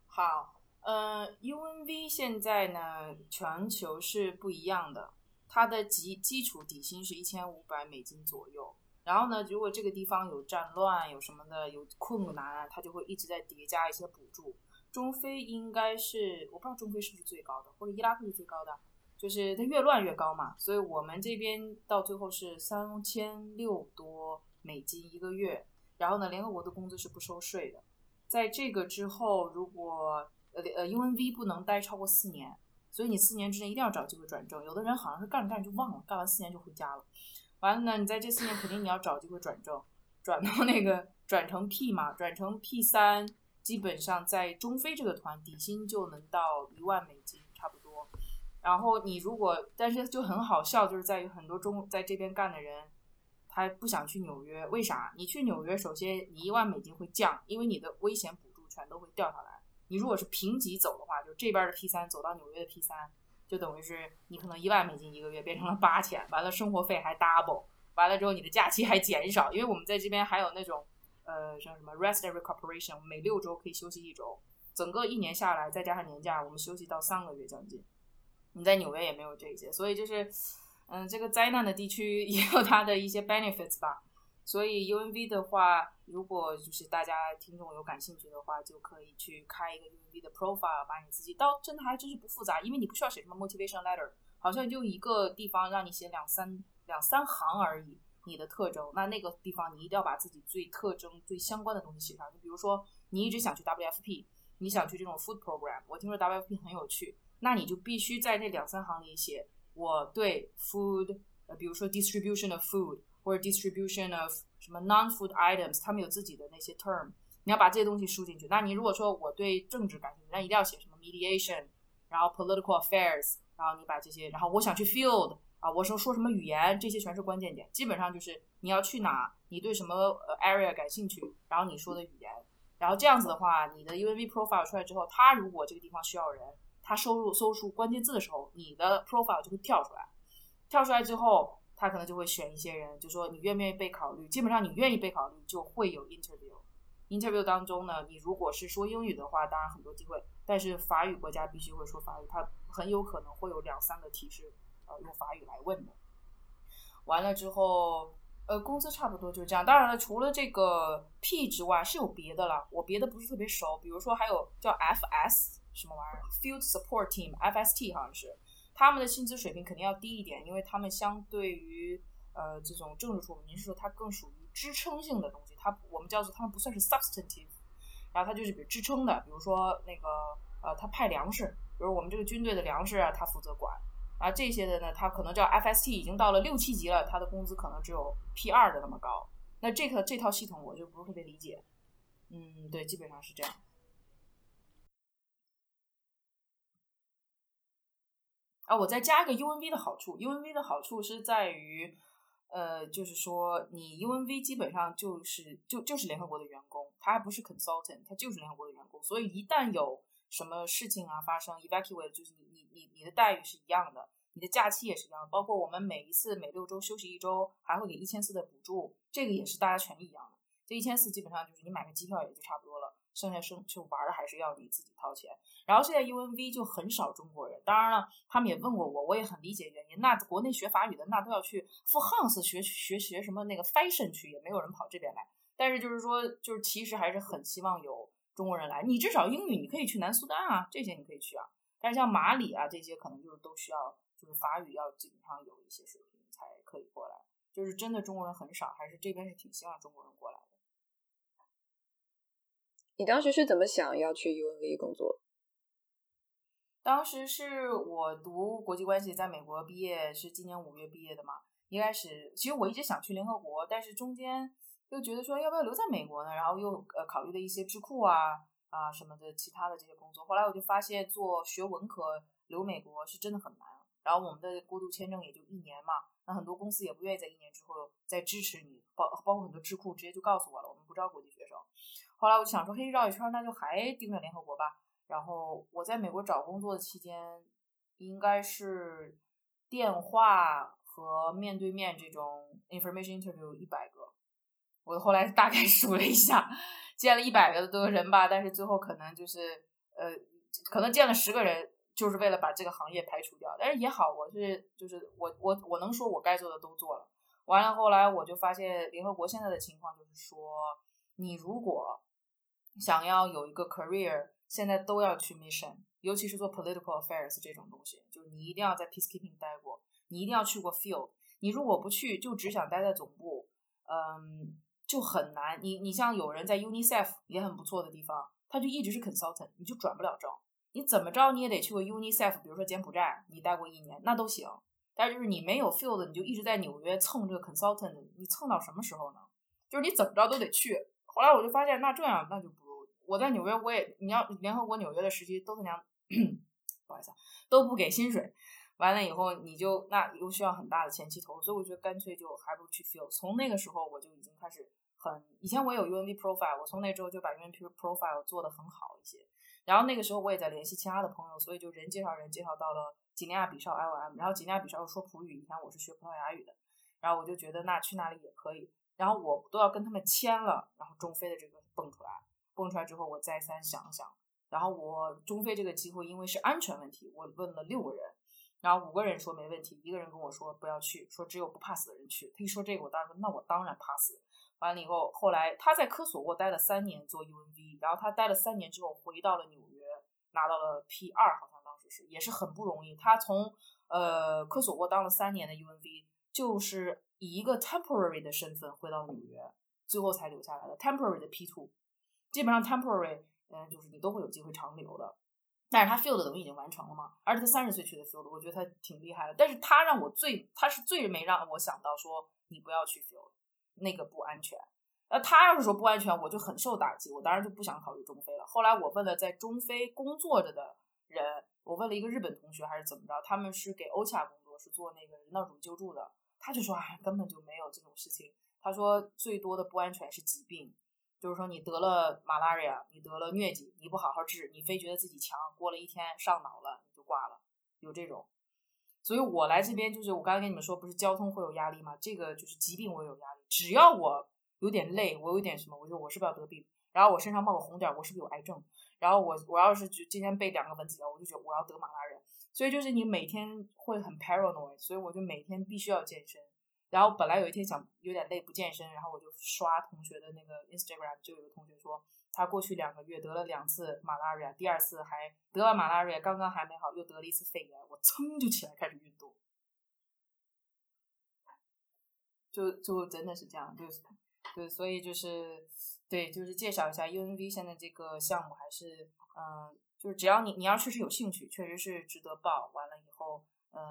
好，呃，UNV 现在呢，全球是不一样的，它的基基础底薪是一千五百美金左右。然后呢，如果这个地方有战乱、有什么的、有困难，它就会一直在叠加一些补助。中非应该是，我不知道中非是不是最高的，或者伊拉克是最高的。就是它越乱越高嘛，所以我们这边到最后是三千六多美金一个月。然后呢，联合国的工资是不收税的。在这个之后，如果呃呃 UNV 不能待超过四年，所以你四年之内一定要找机会转正。有的人好像是干着干着就忘了，干完四年就回家了。完了呢，你在这四年肯定你要找机会转正，转到那个转成 P 嘛，转成 P 三，基本上在中非这个团底薪就能到一万美金差不多。然后你如果，但是就很好笑，就是在于很多中在这边干的人，他不想去纽约，为啥？你去纽约，首先你一万美金会降，因为你的危险补助全都会掉下来。你如果是平级走的话，就这边的 P 三走到纽约的 P 三，就等于是你可能一万美金一个月变成了八千，完了生活费还 double，完了之后你的假期还减少，因为我们在这边还有那种呃像什么 rest and recuperation，每六周可以休息一周，整个一年下来再加上年假，我们休息到三个月将近。你在纽约也没有这些，所以就是，嗯，这个灾难的地区 也有它的一些 benefits 吧。所以 UNV 的话，如果就是大家听众有感兴趣的话，就可以去开一个 UNV 的 profile，把你自己到真的还真是不复杂，因为你不需要写什么 motivation letter，好像就一个地方让你写两三两三行而已，你的特征。那那个地方你一定要把自己最特征最相关的东西写上。就比如说你一直想去 WFP，你想去这种 food program，我听说 WFP 很有趣。那你就必须在那两三行里写我对 food，呃，比如说 distribution of food 或者 distribution of 什么 non-food items，他们有自己的那些 term，你要把这些东西输进去。那你如果说我对政治感兴趣，那一定要写什么 mediation，然后 political affairs，然后你把这些，然后我想去 field 啊，我说说什么语言，这些全是关键点。基本上就是你要去哪，你对什么 area 感兴趣，然后你说的语言，然后这样子的话，你的 UV profile 出来之后，他如果这个地方需要人。他收入搜出关键字的时候，你的 profile 就会跳出来，跳出来之后，他可能就会选一些人，就说你愿不愿意被考虑。基本上你愿意被考虑，就会有 interview。interview 当中呢，你如果是说英语的话，当然很多机会，但是法语国家必须会说法语，他很有可能会有两三个提示，呃，用法语来问的。完了之后，呃，工资差不多就这样。当然了，除了这个 P 之外，是有别的了。我别的不是特别熟，比如说还有叫 FS。什么玩意儿？Field Support Team（FST） 好像是，他们的薪资水平肯定要低一点，因为他们相对于呃这种政治处，您是说它更属于支撑性的东西，它我们叫做他们不算是 substantive，然后它就是比如支撑的，比如说那个呃他派粮食，比如我们这个军队的粮食啊，他负责管，啊这些的呢，他可能叫 FST，已经到了六七级了，他的工资可能只有 P 二的那么高，那这个这套系统我就不是特别理解，嗯，对，基本上是这样。啊，我再加一个 UNV 的好处，UNV 的好处是在于，呃，就是说你 UNV 基本上就是就就是联合国的员工，他还不是 consultant，他就是联合国的员工，所以一旦有什么事情啊发生，evacuate 就是你你你你的待遇是一样的，你的假期也是一样的，包括我们每一次每六周休息一周，还会给一千四的补助，这个也是大家权益一样的，这一千四基本上就是你买个机票也就差不多了。剩下生就玩儿还是要你自己掏钱，然后现在 UNV 就很少中国人，当然了，他们也问过我，我也很理解原因。那国内学法语的那都要去赴 Hans 学学学什么那个 fashion 去，也没有人跑这边来。但是就是说，就是其实还是很希望有中国人来。你至少英语你可以去南苏丹啊，这些你可以去啊。但是像马里啊这些，可能就是都需要就是法语要基本上有一些水平才可以过来。就是真的中国人很少，还是这边是挺希望中国人过来的。你当时是怎么想要去 UNV 工作？当时是我读国际关系，在美国毕业，是今年五月毕业的嘛。一开始其实我一直想去联合国，但是中间又觉得说要不要留在美国呢？然后又呃考虑了一些智库啊啊什么的其他的这些工作。后来我就发现做学文科留美国是真的很难。然后我们的过渡签证也就一年嘛，那很多公司也不愿意在一年之后再支持你，包包括很多智库直接就告诉我了，我们不招国际。后来我想说，嘿，绕一圈，那就还盯着联合国吧。然后我在美国找工作的期间，应该是电话和面对面这种 information interview 一百个。我后来大概 数了一下，见了一百个多人吧，但是最后可能就是呃，可能见了十个人，就是为了把这个行业排除掉。但是也好，我是就是我我我能说我该做的都做了。完了后来我就发现，联合国现在的情况就是说，你如果想要有一个 career，现在都要去 mission，尤其是做 political affairs 这种东西，就是你一定要在 peacekeeping 待过，你一定要去过 field。你如果不去，就只想待在总部，嗯，就很难。你你像有人在 UNICEF 也很不错的地方，他就一直是 consultant，你就转不了正。你怎么着你也得去过 UNICEF，比如说柬埔寨，你待过一年那都行。但是就是你没有 field，你就一直在纽约蹭这个 consultant，你蹭到什么时候呢？就是你怎么着都得去。后来我就发现，那这样那就不我在纽约，我也你要联合国纽约的实习都他娘，不好意思，都不给薪水。完了以后你就那又需要很大的前期投入，所以我觉得干脆就还不如去 feel。从那个时候我就已经开始很，以前我有 UNV profile，我从那之后就把 UNV profile 做的很好一些。然后那个时候我也在联系其他的朋友，所以就人介绍人介绍到了几内亚比绍 LM 然后几内亚比绍说葡语，以前我是学葡萄牙语的，然后我就觉得那去那里也可以。然后我都要跟他们签了，然后中非的这个蹦出来，蹦出来之后我再三想想，然后我中非这个机会因为是安全问题，我问了六个人，然后五个人说没问题，一个人跟我说不要去，说只有不怕死的人去。他一说这个，我当时说那我当然怕死。完了以后，后来他在科索沃待了三年做 UNV，然后他待了三年之后回到了纽约，拿到了 P 二，好像当时是也是很不容易。他从呃科索沃当了三年的 UNV，就是以一个 temporary 的身份回到纽约，最后才留下来的 temporary 的 P two。基本上 temporary，嗯，就是你都会有机会长留的。但是他 field 等于已经完成了嘛，而且他三十岁去的 field，我觉得他挺厉害的。但是他让我最，他是最没让我想到说你不要去 field。那个不安全，那他要是说不安全，我就很受打击，我当然就不想考虑中非了。后来我问了在中非工作着的人，我问了一个日本同学还是怎么着，他们是给欧恰工作，是做那个人道主义救助的，他就说哎，根本就没有这种事情。他说最多的不安全是疾病，就是说你得了 malaria，你得了疟疾，你不好好治，你非觉得自己强，过了一天上脑了你就挂了，有这种。所以我来这边就是我刚才跟你们说，不是交通会有压力吗？这个就是疾病我有压力。只要我有点累，我有点什么，我就我是不是要得病？然后我身上冒个红点，我是不是有癌症？然后我我要是就今天被两个蚊子咬，我就觉得我要得马拉人。所以就是你每天会很 paranoid，所以我就每天必须要健身。然后本来有一天想有点累不健身，然后我就刷同学的那个 Instagram，就有个同学说。他过去两个月得了两次马拉瑞第二次还得了马拉瑞刚刚还没好，又得了一次肺炎。我噌就起来开始运动，就就真的是这样，就是对，所以就是对，就是介绍一下 UNV 现在这个项目还是嗯，就是只要你你要确实有兴趣，确实是值得报。完了以后，嗯，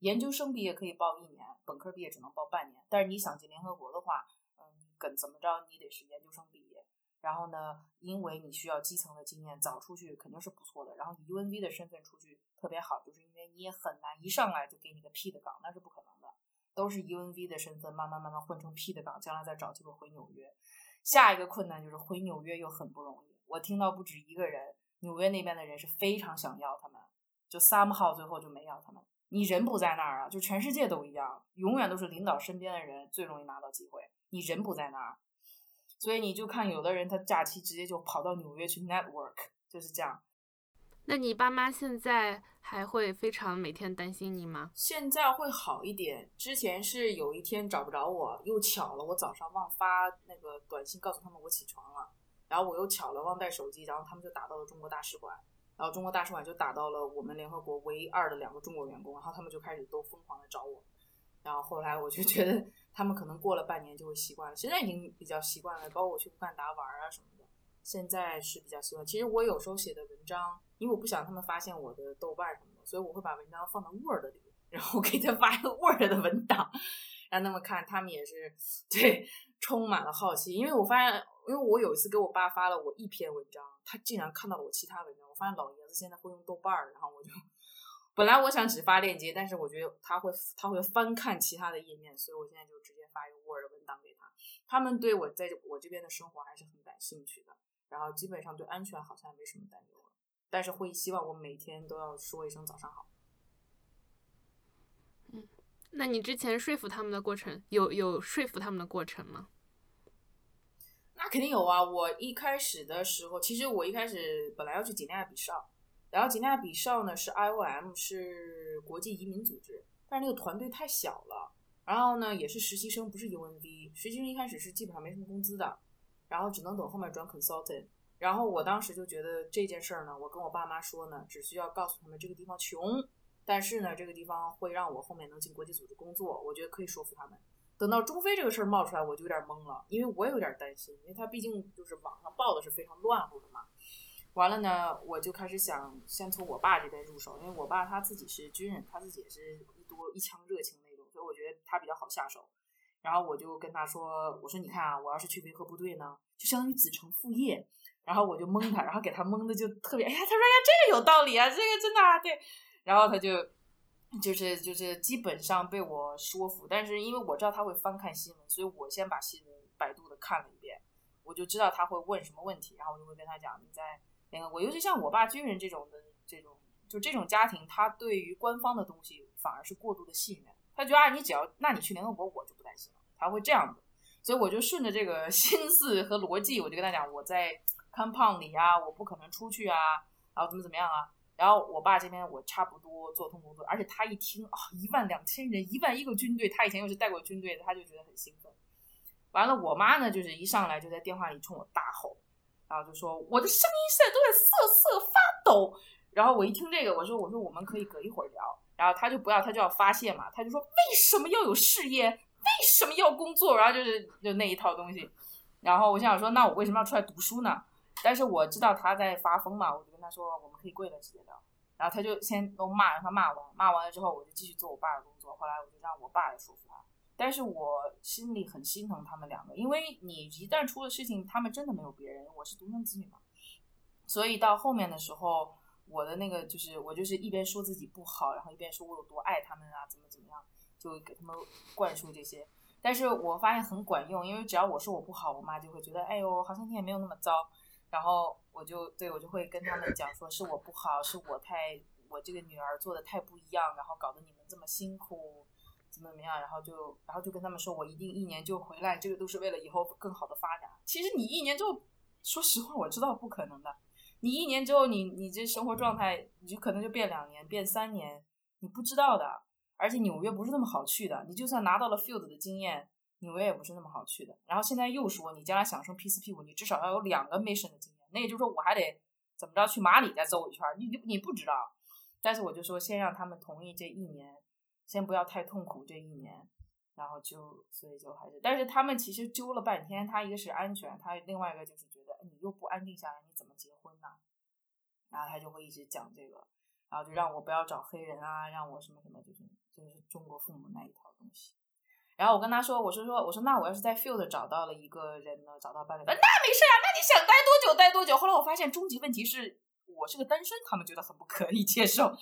研究生毕业可以报一年，本科毕业只能报半年。但是你想进联合国的话，嗯，跟怎么着你得是研究生毕业。然后呢，因为你需要基层的经验，早出去肯定是不错的。然后以 UNV 的身份出去特别好，就是因为你也很难一上来就给你个 P 的岗，那是不可能的。都是 UNV 的身份，慢慢慢慢混成 P 的岗，将来再找机会回纽约。下一个困难就是回纽约又很不容易。我听到不止一个人，纽约那边的人是非常想要他们，就 somehow 最后就没要他们。你人不在那儿啊，就全世界都一样，永远都是领导身边的人最容易拿到机会。你人不在那儿。所以你就看有的人他假期直接就跑到纽约去 network，就是这样。那你爸妈现在还会非常每天担心你吗？现在会好一点。之前是有一天找不着我，又巧了，我早上忘发那个短信告诉他们我起床了，然后我又巧了忘带手机，然后他们就打到了中国大使馆，然后中国大使馆就打到了我们联合国唯二的两个中国员工，然后他们就开始都疯狂的找我，然后后来我就觉得。他们可能过了半年就会习惯了，现在已经比较习惯了。包括我去乌干达玩啊什么的，现在是比较习惯。其实我有时候写的文章，因为我不想他们发现我的豆瓣什么的，所以我会把文章放到 Word 里，然后给他发一 个 Word 的文档，让他们看。他们也是对充满了好奇，因为我发现，因为我有一次给我爸发了我一篇文章，他竟然看到了我其他文章。我发现老爷子现在会用豆瓣儿，然后我就。本来我想只发链接，但是我觉得他会他会翻看其他的页面，所以我现在就直接发一个 Word 文档给他。他们对我在我这边的生活还是很感兴趣的，然后基本上对安全好像没什么担忧了，但是会希望我每天都要说一声早上好。嗯，那你之前说服他们的过程，有有说服他们的过程吗？肯定有啊！我一开始的时候，其实我一开始本来要去几内亚比绍，然后几内亚比绍呢是 IOM 是国际移民组织，但是那个团队太小了，然后呢也是实习生，不是 UNV，实习生一开始是基本上没什么工资的，然后只能等后面转 consultant。然后我当时就觉得这件事儿呢，我跟我爸妈说呢，只需要告诉他们这个地方穷，但是呢这个地方会让我后面能进国际组织工作，我觉得可以说服他们。等到中非这个事儿冒出来，我就有点懵了，因为我也有点担心，因为他毕竟就是网上报的是非常乱乎的嘛。完了呢，我就开始想先从我爸这边入手，因为我爸他自己是军人，他自己也是一多一腔热情那种，所以我觉得他比较好下手。然后我就跟他说：“我说你看啊，我要是去维和部队呢，就相当于子承父业。”然后我就蒙他，然后给他蒙的就特别，哎呀，他说呀，这个有道理啊，这个真的啊，对。然后他就。就是就是基本上被我说服，但是因为我知道他会翻看新闻，所以我先把新闻百度的看了一遍，我就知道他会问什么问题，然后我就会跟他讲你在联合国，尤其像我爸军人这种的这种，就这种家庭，他对于官方的东西反而是过度的信任，他觉得啊你只要那你去联合国我就不担心了，他会这样子，所以我就顺着这个心思和逻辑，我就跟他讲我在 compound 里啊，我不可能出去啊，然后怎么怎么样啊。然后我爸这边我差不多做通工作，而且他一听啊一万两千人，一万一个军队，他以前又是带过军队的，他就觉得很兴奋。完了，我妈呢就是一上来就在电话里冲我大吼，然后就说我的声音现在都在瑟瑟发抖。然后我一听这个，我说我说我们可以隔一会儿聊。然后他就不要，他就要发泄嘛，他就说为什么要有事业？为什么要工作？然后就是就那一套东西。然后我想说，那我为什么要出来读书呢？但是我知道他在发疯嘛，我就跟他说我们可以跪着直接聊。然后他就先都骂，让他骂完，骂完了之后我就继续做我爸的工作。后来我就让我爸来说服他，但是我心里很心疼他们两个，因为你一旦出了事情，他们真的没有别人，我是独生子女嘛。所以到后面的时候，我的那个就是我就是一边说自己不好，然后一边说我有多爱他们啊，怎么怎么样，就给他们灌输这些。但是我发现很管用，因为只要我说我不好，我妈就会觉得，哎呦，好像你也没有那么糟。然后我就对我就会跟他们讲说，是我不好，是我太我这个女儿做的太不一样，然后搞得你们这么辛苦，怎么怎么样，然后就然后就跟他们说我一定一年就回来，这个都是为了以后更好的发展。其实你一年之后，说实话我知道不可能的，你一年之后你你这生活状态你就可能就变两年变三年，你不知道的。而且纽约不是那么好去的，你就算拿到了 field 的经验。纽约也不是那么好去的，然后现在又说你将来想升 P 四 P 五，你至少要有两个 mission 的经验，那也就是说我还得怎么着去马里再走一圈，你你你不知道，但是我就说先让他们同意这一年，先不要太痛苦这一年，然后就所以就还是，但是他们其实揪了半天，他一个是安全，他另外一个就是觉得你又不安定下来，你怎么结婚呢？然后他就会一直讲这个，然后就让我不要找黑人啊，让我什么什么，就是就是中国父母那一套东西。然后我跟他说，我说说，我说那我要是在 field 找到了一个人呢，找到伴侣，那没事啊，那你想待多久待多久。后来我发现终极问题是我是个单身，他们觉得很不可以接受。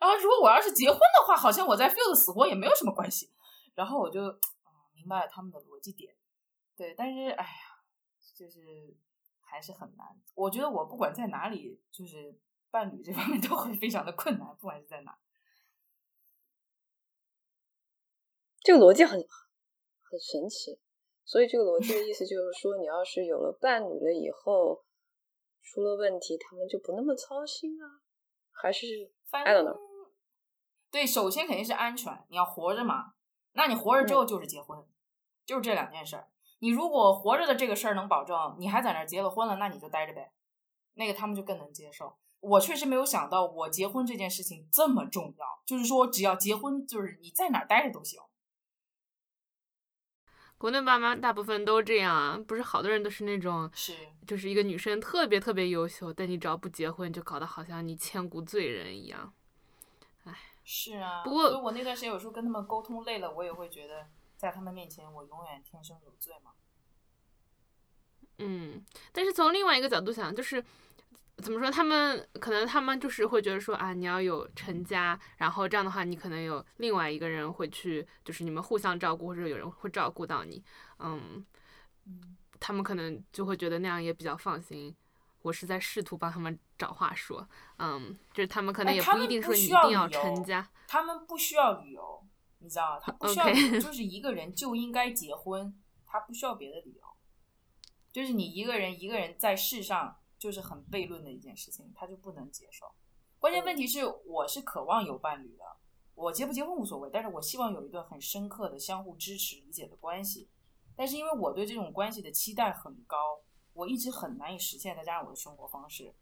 然后如果我要是结婚的话，好像我在 field 死活也没有什么关系。然后我就啊明白了他们的逻辑点，对，但是哎呀，就是还是很难。我觉得我不管在哪里，就是伴侣这方面都会非常的困难，不管是在哪。这个逻辑很很神奇，所以这个逻辑的意思就是说，你要是有了伴侣了以后，出了问题，他们就不那么操心啊？还是？I don't know。对，首先肯定是安全，你要活着嘛。那你活着之后就是结婚，就是这两件事儿。你如果活着的这个事儿能保证，你还在那儿结了婚了，那你就待着呗。那个他们就更能接受。我确实没有想到，我结婚这件事情这么重要，就是说只要结婚，就是你在哪儿待着都行。国内爸妈大部分都这样啊，不是好多人都是那种，是就是一个女生特别特别优秀，但你只要不结婚，就搞得好像你千古罪人一样。唉，是啊。不过，我那段时间有时候跟他们沟通累了，我也会觉得在他们面前我永远天生有罪嘛。嗯，但是从另外一个角度想，就是。怎么说？他们可能他们就是会觉得说啊，你要有成家，然后这样的话，你可能有另外一个人会去，就是你们互相照顾，或者有人会照顾到你。嗯，他们可能就会觉得那样也比较放心。我是在试图帮他们找话说，嗯，就是他们可能也不一定说你一定要成家。他们不需要理由，你知道吗？他不需要 就是一个人就应该结婚，他不需要别的理由。就是你一个人一个人在世上就是很悖论的一件事情，他就不能接受。关键问题是，我是渴望有伴侣的，我结不结婚无所谓，但是我希望有一段很深刻的相互支持理解的关系。但是因为我对这种关系的期待很高，我一直很难以实现，再加上我的生活方式。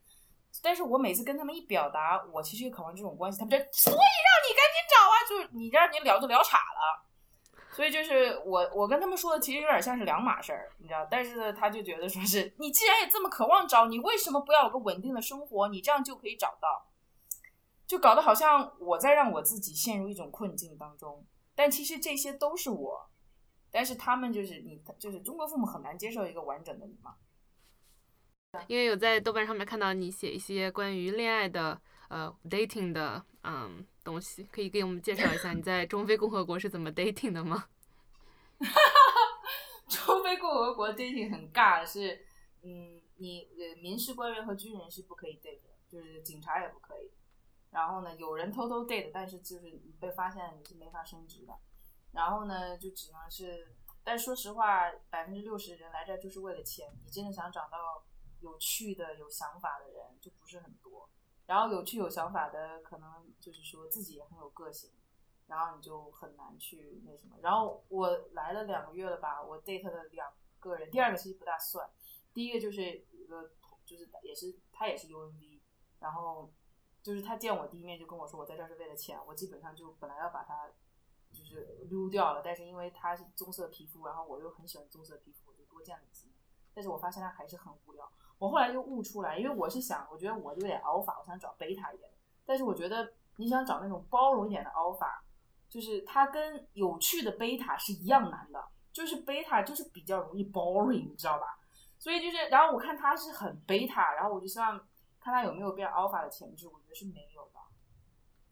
但是我每次跟他们一表达，我其实也渴望这种关系，他们就所以让你赶紧找啊，就是你让你聊就聊岔了。所以就是我我跟他们说的其实有点像是两码事儿，你知道？但是，他就觉得说是你既然也这么渴望找，你为什么不要有个稳定的生活？你这样就可以找到，就搞得好像我在让我自己陷入一种困境当中。但其实这些都是我，但是他们就是你，就是中国父母很难接受一个完整的你嘛。因为有在豆瓣上面看到你写一些关于恋爱的呃 dating 的嗯东西，可以给我们介绍一下你在中非共和国是怎么 dating 的吗？中非共和国 dating 很尬是，嗯，你呃民事官员和军人是不可以 date 的，就是警察也不可以。然后呢，有人偷偷 date，但是就是你被发现你是没法升职的。然后呢，就只能是，但说实话，百分之六十人来这就是为了钱。你真的想找到。有趣的、有想法的人就不是很多，然后有趣有想法的，可能就是说自己也很有个性，然后你就很难去那什么。然后我来了两个月了吧，我 date 了两个人，第二个其实不大算，第一个就是一个就是也是他也是 UNV，然后就是他见我第一面就跟我说我在这儿是为了钱，我基本上就本来要把他就是溜掉了，但是因为他是棕色皮肤，然后我又很喜欢棕色皮肤，我就多见了几面，但是我发现他还是很无聊。我后来就悟出来，因为我是想，我觉得我有点 alpha，我想找贝塔一点。但是我觉得你想找那种包容一点的 alpha，就是它跟有趣的贝塔是一样难的，就是贝塔就是比较容易 boring，你知道吧？所以就是，然后我看他是很贝塔，然后我就希望看他有没有变 alpha 的潜质，我觉得是没有的。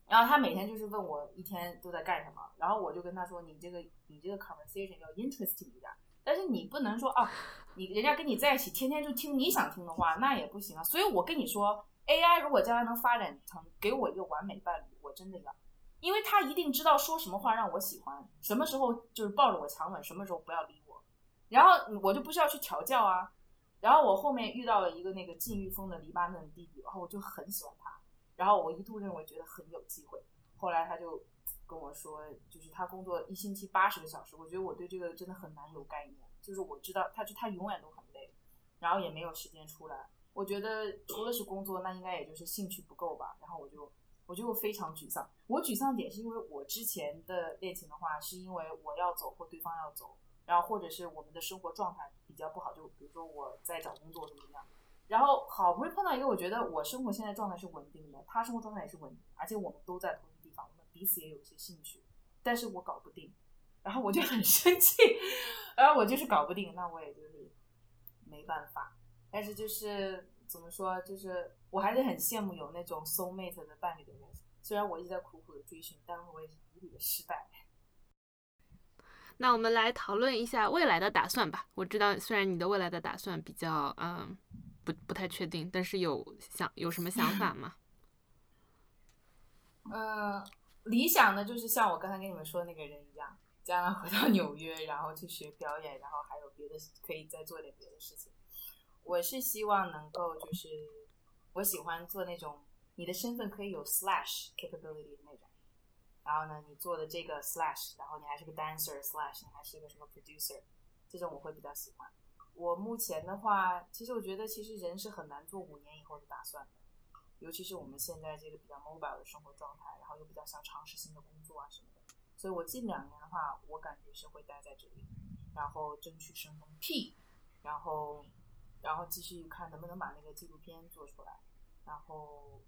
然后他每天就是问我一天都在干什么，然后我就跟他说，你这个你这个 conversation 要 interesting 一点。但是你不能说啊，你人家跟你在一起，天天就听你想听的话，那也不行啊。所以我跟你说，AI 如果将来能发展成给我一个完美伴侣，我真的要，因为他一定知道说什么话让我喜欢，什么时候就是抱着我强吻，什么时候不要理我，然后我就不需要去调教啊。然后我后面遇到了一个那个禁欲风的黎巴嫩弟弟，然后我就很喜欢他，然后我一度认为觉得很有机会，后来他就。跟我说，就是他工作一星期八十个小时，我觉得我对这个真的很难有概念。就是我知道他，就他永远都很累，然后也没有时间出来。我觉得除了是工作，那应该也就是兴趣不够吧。然后我就我就非常沮丧。我沮丧点是因为我之前的恋情的话，是因为我要走或对方要走，然后或者是我们的生活状态比较不好，就比如说我在找工作怎么样。然后好不容易碰到一个，我觉得我生活现在状态是稳定的，他生活状态也是稳定，而且我们都在同。彼此也有些兴趣，但是我搞不定，然后我就很 生气，然后我就是搞不定，那我也就是没办法。但是就是怎么说，就是我还是很羡慕有那种 soul mate 的伴侣的人。虽然我一直在苦苦的追寻，但我也是屡屡的失败。那我们来讨论一下未来的打算吧。我知道，虽然你的未来的打算比较嗯不不太确定，但是有想有什么想法吗？嗯。理想的就是像我刚才跟你们说那个人一样，将来回到纽约，然后去学表演，然后还有别的可以再做点别的事情。我是希望能够就是，我喜欢做那种你的身份可以有 slash capability 的那种，然后呢，你做的这个 slash，然后你还是个 dancer slash，你还是一个什么 producer，这种我会比较喜欢。我目前的话，其实我觉得其实人是很难做五年以后的打算的。尤其是我们现在这个比较 mobile 的生活状态，然后又比较想尝试新的工作啊什么的，所以我近两年的话，我感觉是会待在这里，然后争取生风屁，然后，然后继续看能不能把那个纪录片做出来，然后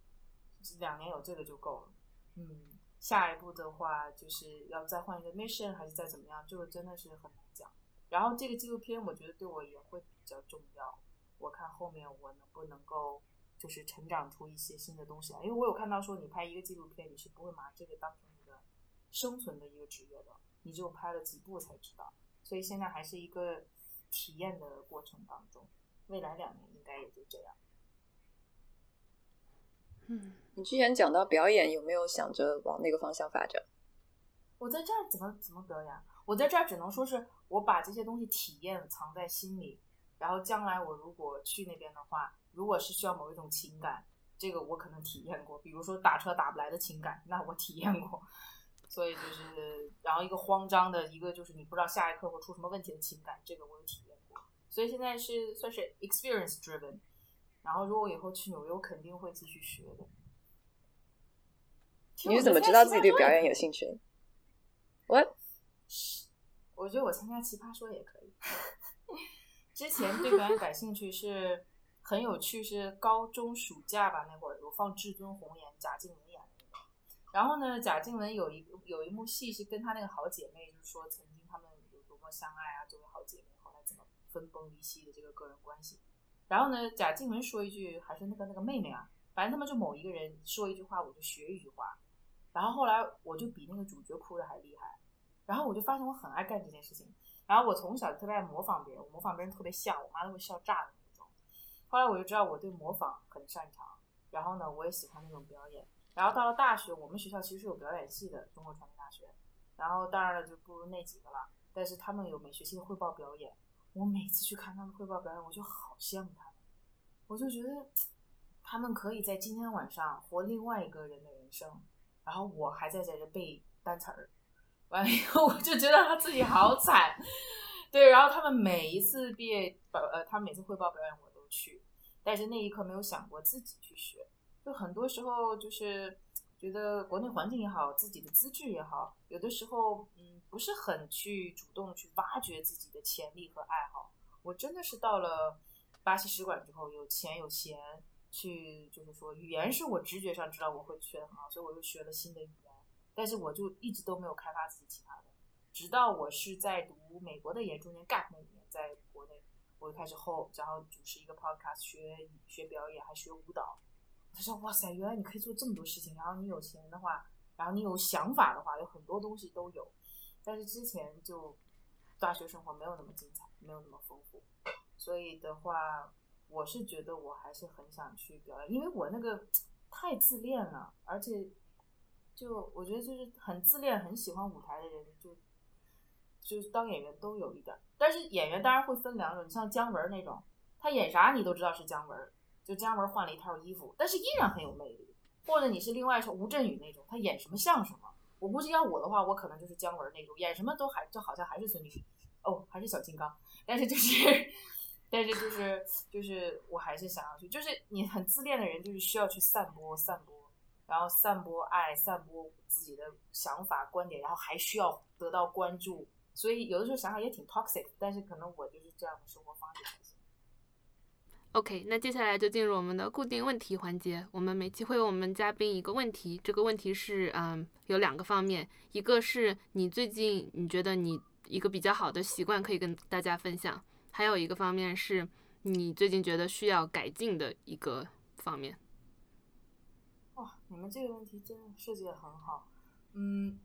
两年有这个就够了。嗯，下一步的话就是要再换一个 mission 还是再怎么样，这个真的是很难讲。然后这个纪录片我觉得对我也会比较重要，我看后面我能不能够。就是成长出一些新的东西来，因为我有看到说你拍一个纪录片，你是不会把这个当成你的生存的一个职业的，你只有拍了几部才知道，所以现在还是一个体验的过程当中，未来两年应该也就这样。嗯，你之前讲到表演，有没有想着往那个方向发展？我在这儿怎么怎么表演？我在这儿只能说是我把这些东西体验藏在心里，然后将来我如果去那边的话，如果是需要某一种情感，这个我可能体验过，比如说打车打不来的情感，那我体验过。所以就是，然后一个慌张的，一个就是你不知道下一刻会出什么问题的情感，这个我有体验过。所以现在是算是 experience driven。然后如果以后去纽约，我肯定会继续学的。你是怎么知道自己对表演有兴趣的？我，我觉得我参加奇葩说也可以。之前对表演感兴趣是很有趣，是高中暑假吧，那会儿有放《至尊红颜》，贾静雯演的那个。然后呢，贾静雯有一有一幕戏是跟她那个好姐妹，就是说曾经她们有多么相爱啊，作为好姐妹，后来怎么分崩离析的这个个人关系。然后呢，贾静雯说一句，还是那个那个妹妹啊，反正他们就某一个人说一句话，我就学一句话。然后后来我就比那个主角哭的还厉害。然后我就发现我很爱干这件事情。然后我从小就特别爱模仿别人，我模仿别人特别像，我妈都会笑炸了。后来我就知道我对模仿很擅长。然后呢，我也喜欢那种表演。然后到了大学，我们学校其实是有表演系的，中国传媒大学。然后当然了，就不如那几个了。但是他们有每学期的汇报表演。我每次去看他们汇报表演，我就好羡慕他们。我就觉得他们可以在今天晚上活另外一个人的人生，然后我还在在这背单词儿。完了以后，我就觉得他自己好惨。对，然后他们每一次毕业表，呃，他们每次汇报表演我去，但是那一刻没有想过自己去学。就很多时候就是觉得国内环境也好，自己的资质也好，有的时候嗯不是很去主动去挖掘自己的潜力和爱好。我真的是到了巴西使馆之后，有钱有闲去，就是说语言是我直觉上知道我会学的很好，所以我又学了新的语言。但是我就一直都没有开发自己其他的，直到我是在读美国的研中间 gap 那一年，在国内我就开始后，然后主持一个 podcast，学学表演，还学舞蹈。他说：“哇塞，原来你可以做这么多事情。然后你有钱的话，然后你有想法的话，有很多东西都有。但是之前就大学生活没有那么精彩，没有那么丰富。所以的话，我是觉得我还是很想去表演，因为我那个太自恋了，而且。”就我觉得就是很自恋、很喜欢舞台的人，就就是当演员都有一点。但是演员当然会分两种，你像姜文那种，他演啥你都知道是姜文，就姜文换了一套衣服，但是依然很有魅力。或者你是另外说吴镇宇那种，他演什么像什么。我估计要我的话，我可能就是姜文那种，演什么都还就好像还是孙俪，哦，还是小金刚。但是就是，但是就是就是我还是想要去，就是你很自恋的人，就是需要去散播散播。然后散播爱，散播自己的想法、观点，然后还需要得到关注，所以有的时候想想也挺 toxic。但是可能我就是这样的生活方式才行。OK，那接下来就进入我们的固定问题环节。我们每期会问我们嘉宾一个问题，这个问题是嗯有两个方面，一个是你最近你觉得你一个比较好的习惯可以跟大家分享，还有一个方面是你最近觉得需要改进的一个方面。哇，你们这个问题真的设计的很好。嗯，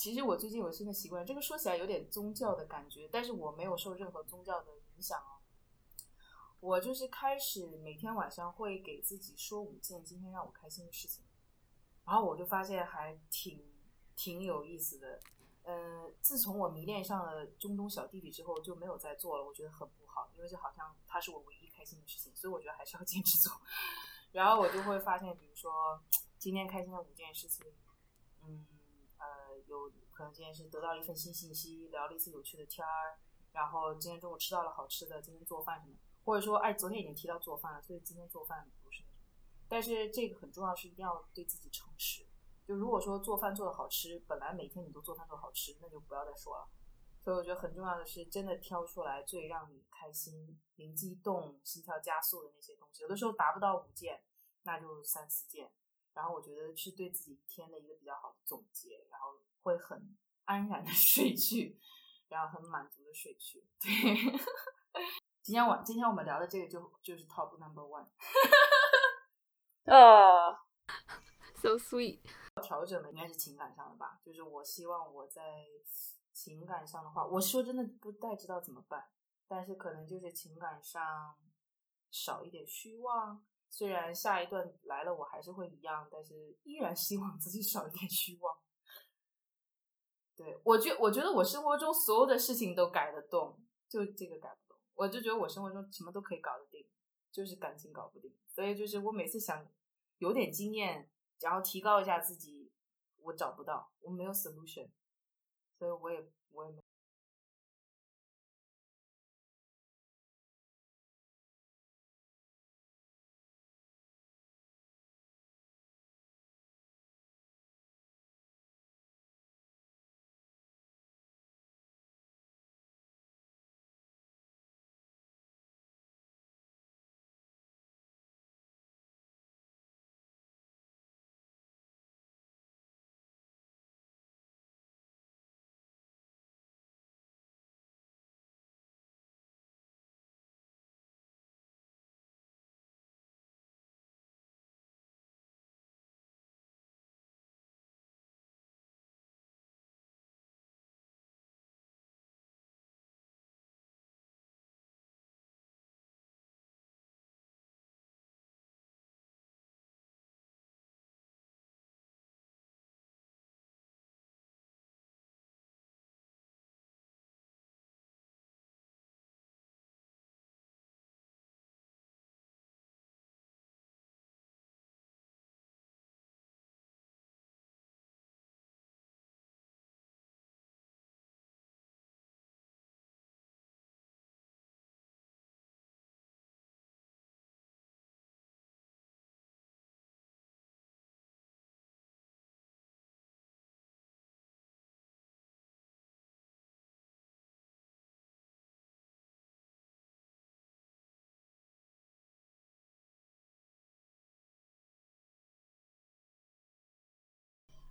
其实我最近有新的习惯，这个说起来有点宗教的感觉，但是我没有受任何宗教的影响哦。我就是开始每天晚上会给自己说五件今天让我开心的事情，然后我就发现还挺挺有意思的。嗯，自从我迷恋上了中东小弟弟之后，就没有再做了，我觉得很不好，因为就好像他是我唯一开心的事情，所以我觉得还是要 坚持做。然后我就会发现，比如说今天开心的五件事情，嗯，有可能今天是得到了一份新信息，聊了一次有趣的天儿，然后今天中午吃到了好吃的，今天做饭什么，或者说，哎，昨天已经提到做饭了，所以今天做饭不是那什么。但是这个很重要，是一定要对自己诚实。就如果说做饭做的好吃，本来每天你都做饭做好吃，那就不要再说了。所以我觉得很重要的是，真的挑出来最让你开心、灵机一动、心跳加速的那些东西。有的时候达不到五件，那就三四件。然后我觉得是对自己一天的一个比较好的总结，然后会很安然的 睡去，然后很满足的睡去。对，今天晚今天我们聊的这个就就是 top number one。呃，so sweet。调整的应该是情感上的吧，就是我希望我在。情感上的话，我说真的不太知道怎么办，但是可能就是情感上少一点虚妄。虽然下一段来了，我还是会一样，但是依然希望自己少一点虚妄。对我觉我觉得我生活中所有的事情都改得动，就这个改不动。我就觉得我生活中什么都可以搞得定，就是感情搞不定。所以就是我每次想有点经验，然后提高一下自己，我找不到，我没有 solution，所以我也我也没。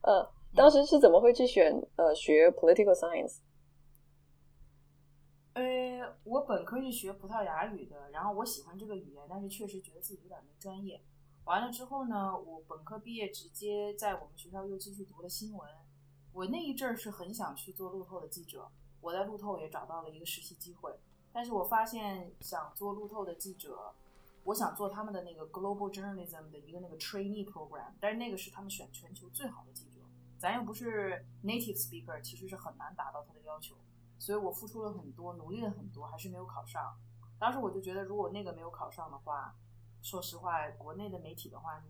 呃，当时是怎么会去选呃学 political science？呃，我本科是学葡萄牙语的，然后我喜欢这个语言，但是确实觉得自己有点没专业。完了之后呢，我本科毕业直接在我们学校又继续读了新闻。我那一阵儿是很想去做路透的记者，我在路透也找到了一个实习机会，但是我发现想做路透的记者，我想做他们的那个 global journalism 的一个那个 trainee program，但是那个是他们选全球最好的记者，咱又不是 native speaker，其实是很难达到他的要求。所以我付出了很多，努力了很多，还是没有考上。当时我就觉得，如果那个没有考上的话，说实话，国内的媒体的话，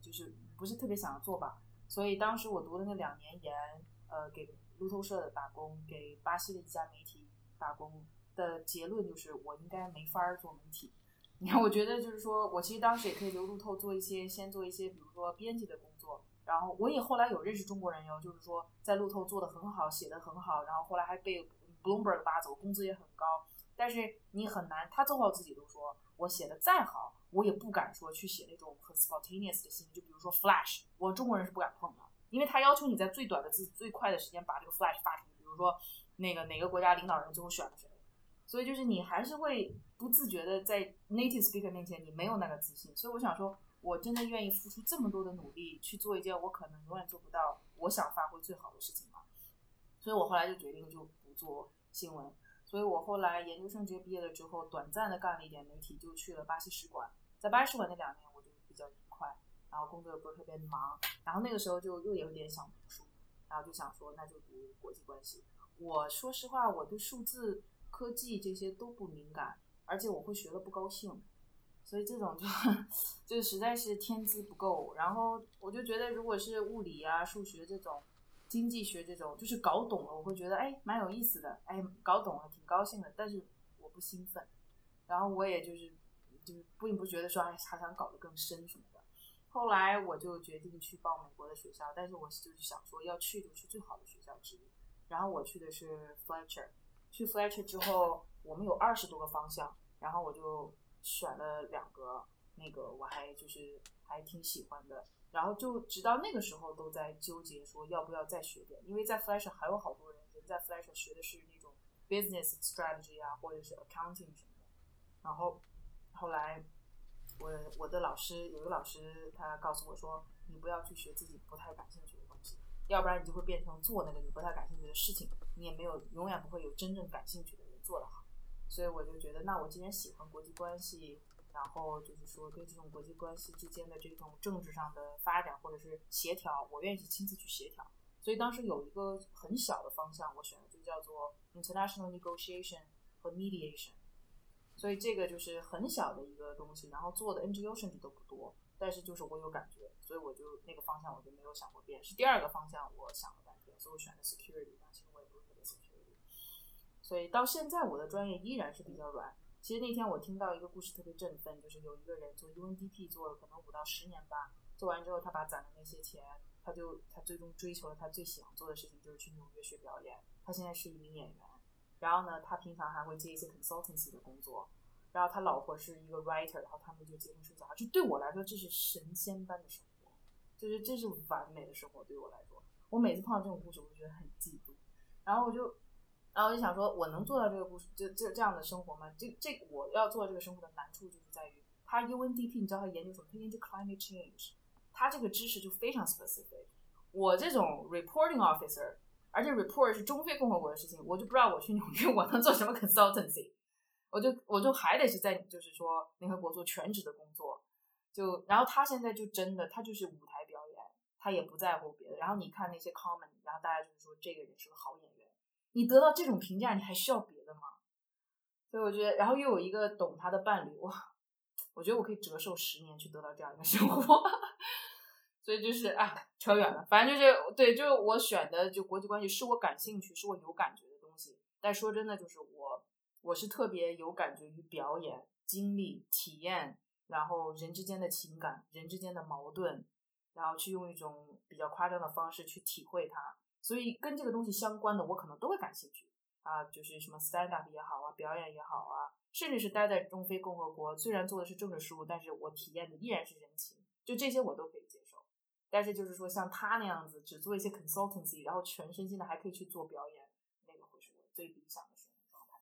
就是不是特别想要做吧。所以当时我读的那两年研，呃，给路透社的打工，给巴西的一家媒体打工的结论就是，我应该没法做媒体。你看，我觉得就是说我其实当时也可以留路透做一些，先做一些，比如说编辑的工作。然后我也后来有认识中国人哟，就是说在路透做的很好，写的很好，然后后来还被。Bloomberg 拉走，工资也很高，但是你很难。他最后自己都说，我写的再好，我也不敢说去写那种很 spontaneous 的信息，就比如说 Flash，我中国人是不敢碰的，因为他要求你在最短的字、最快的时间把这个 Flash 发出去。比如说那个哪个国家领导人最后选了谁，所以就是你还是会不自觉的在 native speaker 面前你没有那个自信。所以我想说，我真的愿意付出这么多的努力去做一件我可能永远做不到、我想发挥最好的事情吗？所以我后来就决定就不。做新闻，所以我后来研究生直接毕业了之后，短暂的干了一点媒体，就去了巴西使馆。在巴西使馆那两年，我就比较愉快，然后工作也不是特别忙。然后那个时候就又有点想读书，然后就想说那就读国际关系。我说实话，我对数字、科技这些都不敏感，而且我会学了不高兴，所以这种就 就实在是天资不够。然后我就觉得，如果是物理啊、数学这种。经济学这种就是搞懂了，我会觉得哎蛮有意思的，哎搞懂了挺高兴的，但是我不兴奋，然后我也就是就是并不觉得说哎还想搞得更深什么的。后来我就决定去报美国的学校，但是我就是想说要去就去最好的学校之一，然后我去的是 Fletcher，去 Fletcher 之后我们有二十多个方向，然后我就选了两个，那个我还就是还挺喜欢的。然后就直到那个时候都在纠结说要不要再学点，因为在 Flash 还有好多人人在 Flash 学的是那种 business strategy 啊，或者是 accounting 什么的。然后后来我我的老师有一个老师他告诉我说，你不要去学自己不太感兴趣的东西，要不然你就会变成做那个你不太感兴趣的事情，你也没有永远不会有真正感兴趣的人做得好。所以我就觉得，那我既然喜欢国际关系。然后就是说，对这种国际关系之间的这种政治上的发展或者是协调，我愿意亲自去协调。所以当时有一个很小的方向，我选的就叫做 international negotiation 和 mediation。所以这个就是很小的一个东西，然后做的 NGO 甚至都不多，但是就是我有感觉，所以我就那个方向我就没有想过变。是第二个方向我想了半天，所以我选的 security，但其实我也不是特别 security。所以到现在我的专业依然是比较软。其实那天我听到一个故事特别振奋，就是有一个人做 UNDP 做了可能五到十年吧，做完之后他把攒的那些钱，他就他最终追求了他最喜欢做的事情，就是去纽约学表演。他现在是一名演员。然后呢，他平常还会接一些 consultancy 的工作。然后他老婆是一个 writer，然后他们就结婚生小孩。就对我来说，这是神仙般的生活，就是这是完美的生活。对我来说，我每次碰到这种故事，我就觉得很嫉妒。然后我就，然后我就想说，我能做到这个故事，这这这样的生活吗？这这我要做这个生活的难处就是在于，他 UNDP，你知道他研究什么？他研究 climate change，他这个知识就非常 specific。我这种 reporting officer。而且 report 是中非共和国的事情，我就不知道我去纽约我能做什么 consultancy，我就我就还得是在就是说联合国做全职的工作，就然后他现在就真的他就是舞台表演，他也不在乎别的。然后你看那些 comment，然后大家就是说这个人是个好演员，你得到这种评价，你还需要别的吗？所以我觉得，然后又有一个懂他的伴侣，哇，我觉得我可以折寿十年去得到这样一个生活。所以就是啊，扯远了。反正就是对，就是我选的就国际关系是我感兴趣、是我有感觉的东西。但说真的，就是我我是特别有感觉于表演、经历、体验，然后人之间的情感、人之间的矛盾，然后去用一种比较夸张的方式去体会它。所以跟这个东西相关的，我可能都会感兴趣啊，就是什么 stand up 也好啊，表演也好啊，甚至是待在中非共和国，虽然做的是政治事务，但是我体验的依然是人情，就这些我都可以接受。但是就是说，像他那样子只做一些 consultancy，然后全身心的还可以去做表演，那个会是我最理想